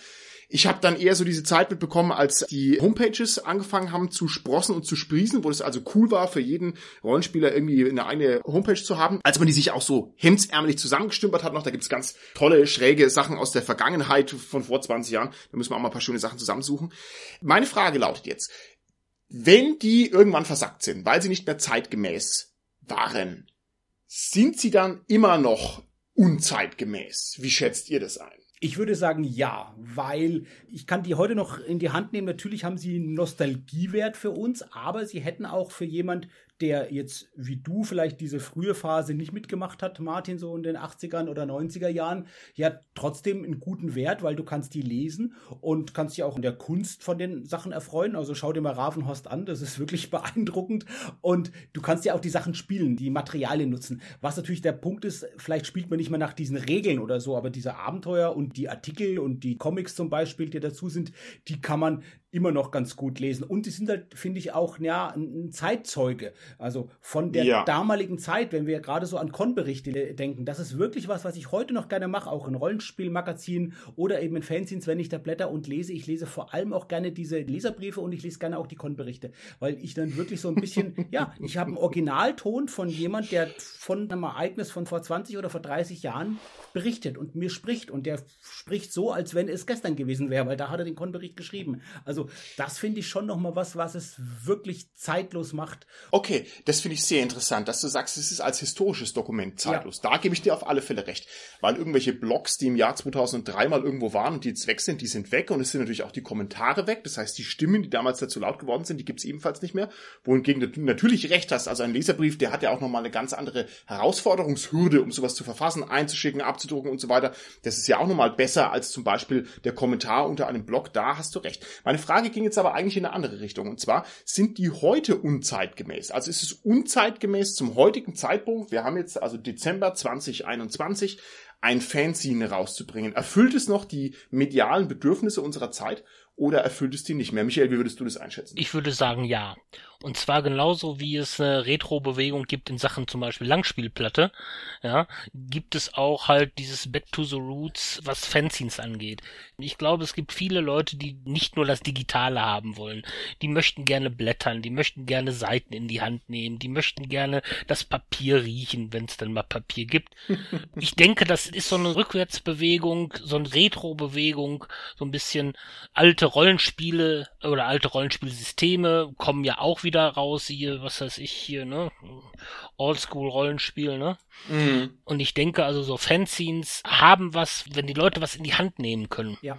Ich habe dann eher so diese Zeit mitbekommen, als die Homepages angefangen haben zu sprossen und zu sprießen, wo es also cool war, für jeden Rollenspieler irgendwie eine eigene Homepage zu haben. Als man die sich auch so hemdsärmelig zusammengestümpert hat noch, da gibt's ganz tolle, schräge Sachen aus der Vergangenheit von vor 20 Jahren. Da müssen wir auch mal ein paar schöne Sachen zusammensuchen. Meine Frage lautet jetzt, wenn die irgendwann versackt sind, weil sie nicht mehr zeitgemäß waren, sind sie dann immer noch unzeitgemäß? Wie schätzt ihr das ein? Ich würde sagen ja, weil ich kann die heute noch in die Hand nehmen. Natürlich haben sie einen Nostalgiewert für uns, aber sie hätten auch für jemand, der jetzt wie du vielleicht diese frühe Phase nicht mitgemacht hat, Martin, so in den 80ern oder 90er Jahren, ja trotzdem einen guten Wert, weil du kannst die lesen und kannst dich auch in der Kunst von den Sachen erfreuen. Also schau dir mal Ravenhorst an, das ist wirklich beeindruckend und du kannst ja auch die Sachen spielen, die Materialien nutzen. Was natürlich der Punkt ist, vielleicht spielt man nicht mehr nach diesen Regeln oder so, aber diese Abenteuer und die Artikel und die Comics zum Beispiel, die dazu sind, die kann man immer noch ganz gut lesen. Und die sind halt, finde ich, auch ja, ein Zeitzeuge. Also von der Ja. damaligen Zeit, wenn wir gerade so an Con-Berichte denken, das ist wirklich was, was ich heute noch gerne mache, auch in Rollenspielmagazinen oder eben in Fanzines, wenn ich da blätter und lese. Ich lese vor allem auch gerne diese Leserbriefe und ich lese gerne auch die Con-Berichte, weil ich dann wirklich so ein bisschen, ja, ich habe einen Originalton von jemand, der von einem Ereignis von vor 20 oder vor 30 Jahren berichtet und mir spricht und der spricht so, als wenn es gestern gewesen wäre, weil da hat er den Con-Bericht geschrieben. Also das finde ich schon noch mal was, was es wirklich zeitlos macht. Okay, das finde ich sehr interessant, dass du sagst, es ist als historisches Dokument zeitlos. Da gebe ich dir auf alle Fälle recht. Weil irgendwelche Blogs, die im Jahr 2003 mal irgendwo waren und die jetzt weg sind, die sind weg und es sind natürlich auch die Kommentare weg. Das heißt, die Stimmen, die damals dazu laut geworden sind, die gibt es ebenfalls nicht mehr. Wohingegen du natürlich recht hast, also ein Leserbrief, der hat ja auch nochmal eine ganz andere Herausforderungshürde, um sowas zu verfassen, einzuschicken, abzudrucken und so weiter. Das ist ja auch nochmal besser als zum Beispiel der Kommentar unter einem Blog. Da hast du recht. Meine Frage ging jetzt aber eigentlich in eine andere Richtung. Und zwar, sind die heute unzeitgemäß? Also ist es unzeitgemäß zum heutigen Zeitpunkt? Wir haben jetzt also Dezember 2021 ein Fanzine rauszubringen. Erfüllt es noch die medialen Bedürfnisse unserer Zeit? oder erfüllt es die nicht mehr? Michael, wie würdest du das einschätzen? Ich würde sagen ja. Und zwar genauso wie es eine Retro-Bewegung gibt in Sachen zum Beispiel Langspielplatte, ja, gibt es auch halt dieses Back to the Roots, was Fanzines angeht. Ich glaube, es gibt viele Leute, die nicht nur das Digitale haben wollen. Die möchten gerne blättern, die möchten gerne Seiten in die Hand nehmen, die möchten gerne das Papier riechen, wenn es dann mal Papier gibt. ich denke, das ist so eine Rückwärtsbewegung, so eine Retro-Bewegung, so ein bisschen alte Rollenspiele oder alte Rollenspielsysteme kommen ja auch wieder raus, hier, was weiß ich hier, ne? Oldschool-Rollenspiel, ne? Mhm. Und ich denke also, so Fanzines haben was, wenn die Leute was in die Hand nehmen können. Ja.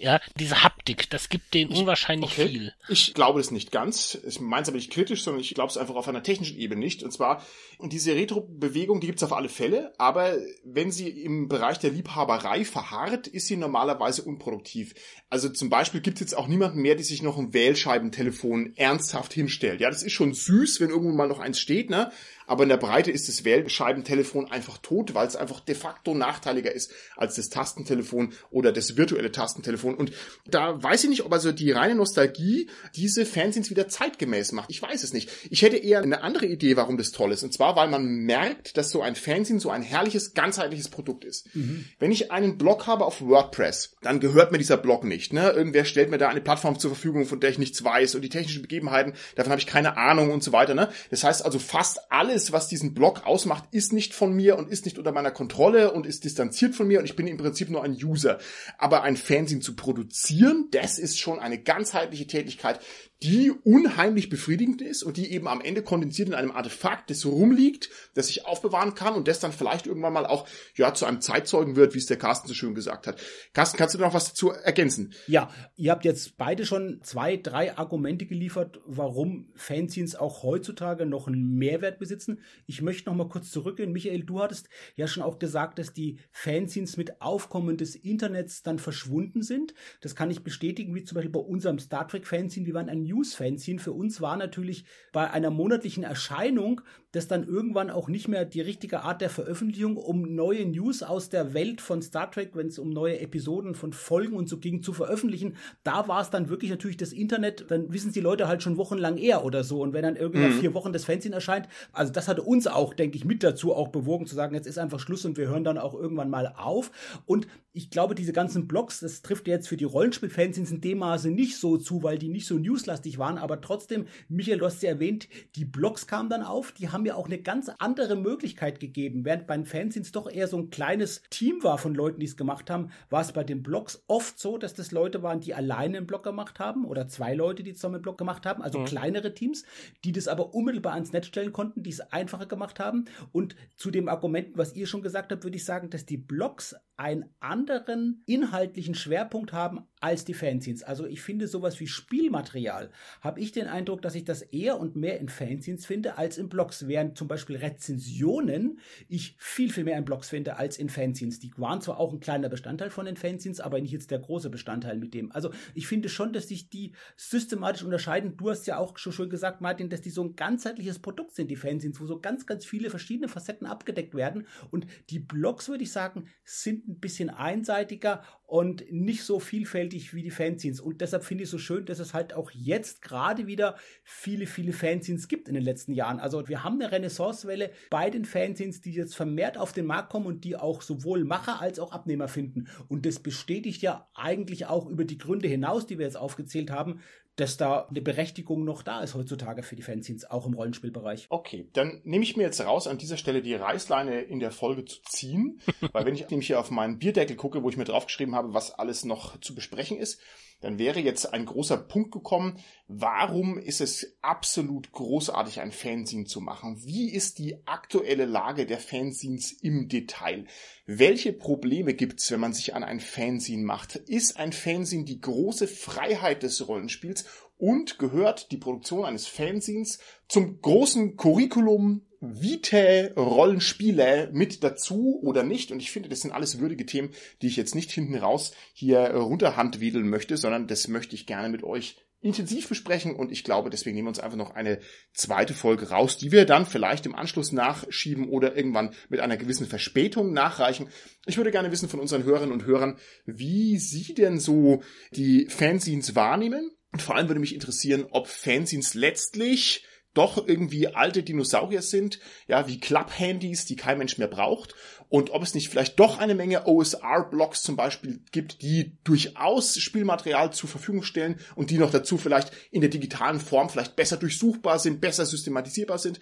Ja, diese Haptik, das gibt denen unwahrscheinlich okay. viel. Ich glaube es nicht ganz. Ich meine es aber nicht kritisch, sondern ich glaube es einfach auf einer technischen Ebene nicht. Und zwar, und diese Retro-Bewegung, die gibt es auf alle Fälle, aber wenn sie im Bereich der Liebhaberei verharrt, ist sie normalerweise unproduktiv. Also zum Beispiel gibt es jetzt auch niemanden mehr, der sich noch ein Wählscheibentelefon ernsthaft hinstellt. Ja, das ist schon süß, wenn irgendwo mal noch eins steht, ne? Aber in der Breite ist das Wählscheibentelefon einfach tot, weil es einfach de facto nachteiliger ist als das Tastentelefon oder das virtuelle Tastentelefon. Und da weiß ich nicht, ob also die reine Nostalgie diese Fanzines wieder zeitgemäß macht. Ich weiß es nicht. Ich hätte eher eine andere Idee, warum das toll ist. Und zwar, weil man merkt, dass so ein Fanzine so ein herrliches, ganzheitliches Produkt ist. Mhm. Wenn ich einen Blog habe auf WordPress, dann gehört mir dieser Blog nicht. Ne? Irgendwer stellt mir da eine Plattform zur Verfügung, von der ich nichts weiß und die technischen Begebenheiten, davon habe ich keine Ahnung und so weiter. Ne? Das heißt also, fast alles alles, was diesen Blog ausmacht, ist nicht von mir und ist nicht unter meiner Kontrolle und ist distanziert von mir und ich bin im Prinzip nur ein User. Aber ein Fanzine zu produzieren, das ist schon eine ganzheitliche Tätigkeit, die unheimlich befriedigend ist und die eben am Ende kondensiert in einem Artefakt, das rumliegt, das ich aufbewahren kann und das dann vielleicht irgendwann mal auch ja zu einem Zeitzeugen wird, wie es der Carsten so schön gesagt hat. Carsten, kannst du noch was dazu ergänzen? Ja, ihr habt jetzt beide schon zwei, drei Argumente geliefert, warum Fanzines auch heutzutage noch einen Mehrwert besitzen. Ich möchte noch mal kurz zurückgehen. Michael, du hattest ja schon auch gesagt, dass die Fanzines mit Aufkommen des Internets dann verschwunden sind. Das kann ich bestätigen, wie zum Beispiel bei unserem Star Trek Fanzine. Wir waren ein News-Fanzine. Für uns war natürlich bei einer monatlichen Erscheinung das dann irgendwann auch nicht mehr die richtige Art der Veröffentlichung, um neue News aus der Welt von Star Trek, wenn es um neue Episoden von Folgen und so ging, zu veröffentlichen. Da war es dann wirklich natürlich das Internet, dann wissen die Leute halt schon wochenlang eher oder so. Und wenn dann irgendwann mhm. vier Wochen das Fanzine erscheint, also das hatte uns auch, denke ich, mit dazu auch bewogen zu sagen, jetzt ist einfach Schluss und wir hören dann auch irgendwann mal auf. Und ich glaube, diese ganzen Blogs, das trifft jetzt für die Rollenspiel-Fanzines in dem Maße nicht so zu, weil die nicht so newslastig waren, aber trotzdem, Michael, du hast ja erwähnt, die Blogs kamen dann auf, die haben haben mir auch eine ganz andere Möglichkeit gegeben. Während bei den Fanzines doch eher so ein kleines Team war von Leuten, die es gemacht haben, war es bei den Blogs oft so, dass das Leute waren, die alleine einen Blog gemacht haben oder zwei Leute, die zusammen einen Blog gemacht haben, also mhm. kleinere Teams, die das aber unmittelbar ans Netz stellen konnten, die es einfacher gemacht haben. Und zu dem Argument, was ihr schon gesagt habt, würde ich sagen, dass die Blogs einen anderen inhaltlichen Schwerpunkt haben als die Fanzines. Also ich finde sowas wie Spielmaterial, habe ich den Eindruck, dass ich das eher und mehr in Fanzines finde als in Blogs, während zum Beispiel Rezensionen ich viel, viel mehr in Blogs finde als in Fanzines. Die waren zwar auch ein kleiner Bestandteil von den Fanzines, aber nicht jetzt der große Bestandteil mit dem. Also ich finde schon, dass sich die systematisch unterscheiden. Du hast ja auch schon schön gesagt, Martin, dass die so ein ganzheitliches Produkt sind, die Fanzines, wo so ganz, ganz viele verschiedene Facetten abgedeckt werden. Und die Blogs, würde ich sagen, sind ein bisschen einseitiger und nicht so vielfältig wie die Fanzines. Und deshalb finde ich es so schön, dass es halt auch jetzt gerade wieder viele, viele Fanzines gibt in den letzten Jahren. Also wir haben eine Renaissancewelle bei den Fanzines, die jetzt vermehrt auf den Markt kommen und die auch sowohl Macher als auch Abnehmer finden. Und das bestätigt ja eigentlich auch über die Gründe hinaus, die wir jetzt aufgezählt haben, dass da eine Berechtigung noch da ist heutzutage für die Fanzines, auch im Rollenspielbereich. Okay, dann nehme ich mir jetzt raus, an dieser Stelle die Reißleine in der Folge zu ziehen, weil wenn ich nämlich hier auf meinen Bierdeckel gucke, wo ich mir draufgeschrieben habe, was alles noch zu besprechen ist, dann wäre jetzt ein großer Punkt gekommen, warum ist es absolut großartig, ein Fanzine zu machen? Wie ist die aktuelle Lage der Fanzines im Detail? Welche Probleme gibt's, wenn man sich an ein Fanzine macht? Ist ein Fanzine die große Freiheit des Rollenspiels und gehört die Produktion eines Fanzines zum großen Curriculum Vitae Rollenspiele mit dazu oder nicht. Und ich finde, das sind alles würdige Themen, die ich jetzt nicht hinten raus hier runterhandwedeln möchte, sondern das möchte ich gerne mit euch intensiv besprechen und ich glaube, deswegen nehmen wir uns einfach noch eine zweite Folge raus, die wir dann vielleicht im Anschluss nachschieben oder irgendwann mit einer gewissen Verspätung nachreichen. Ich würde gerne wissen von unseren Hörerinnen und Hörern, wie sie denn so die Fanzines wahrnehmen. Und vor allem würde mich interessieren, ob Fanzines letztlich doch irgendwie alte Dinosaurier sind, ja, wie Club-Handys, die kein Mensch mehr braucht, und ob es nicht vielleicht doch eine Menge OSR-Blocks zum Beispiel gibt, die durchaus Spielmaterial zur Verfügung stellen und die noch dazu vielleicht in der digitalen Form vielleicht besser durchsuchbar sind, besser systematisierbar sind.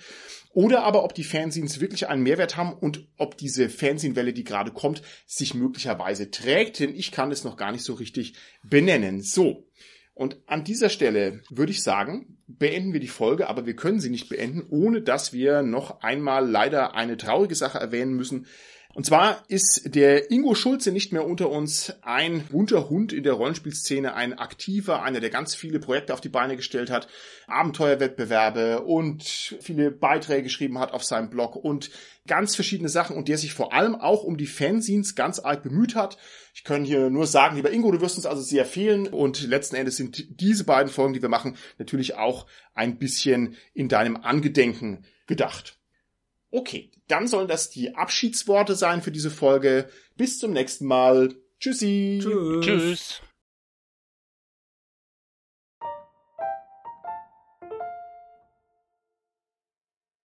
Oder aber ob die Fanzines wirklich einen Mehrwert haben und ob diese Fanzine-Welle, die gerade kommt, sich möglicherweise trägt, denn ich kann es noch gar nicht so richtig benennen. So. Und an dieser Stelle würde ich sagen, beenden wir die Folge, aber wir können sie nicht beenden, ohne dass wir noch einmal leider eine traurige Sache erwähnen müssen. Und zwar ist der Ingo Schulze nicht mehr unter uns ein bunter Hund in der Rollenspielszene, ein aktiver, einer, der ganz viele Projekte auf die Beine gestellt hat, Abenteuerwettbewerbe und viele Beiträge geschrieben hat auf seinem Blog und ganz verschiedene Sachen und der sich vor allem auch um die Fanzines ganz arg bemüht hat. Ich kann hier nur sagen, lieber Ingo, du wirst uns also sehr fehlen und letzten Endes sind diese beiden Folgen, die wir machen, natürlich auch ein bisschen in deinem Angedenken gedacht. Okay, dann sollen das die Abschiedsworte sein für diese Folge. Bis zum nächsten Mal. Tschüssi. Tschüss. Tschüss.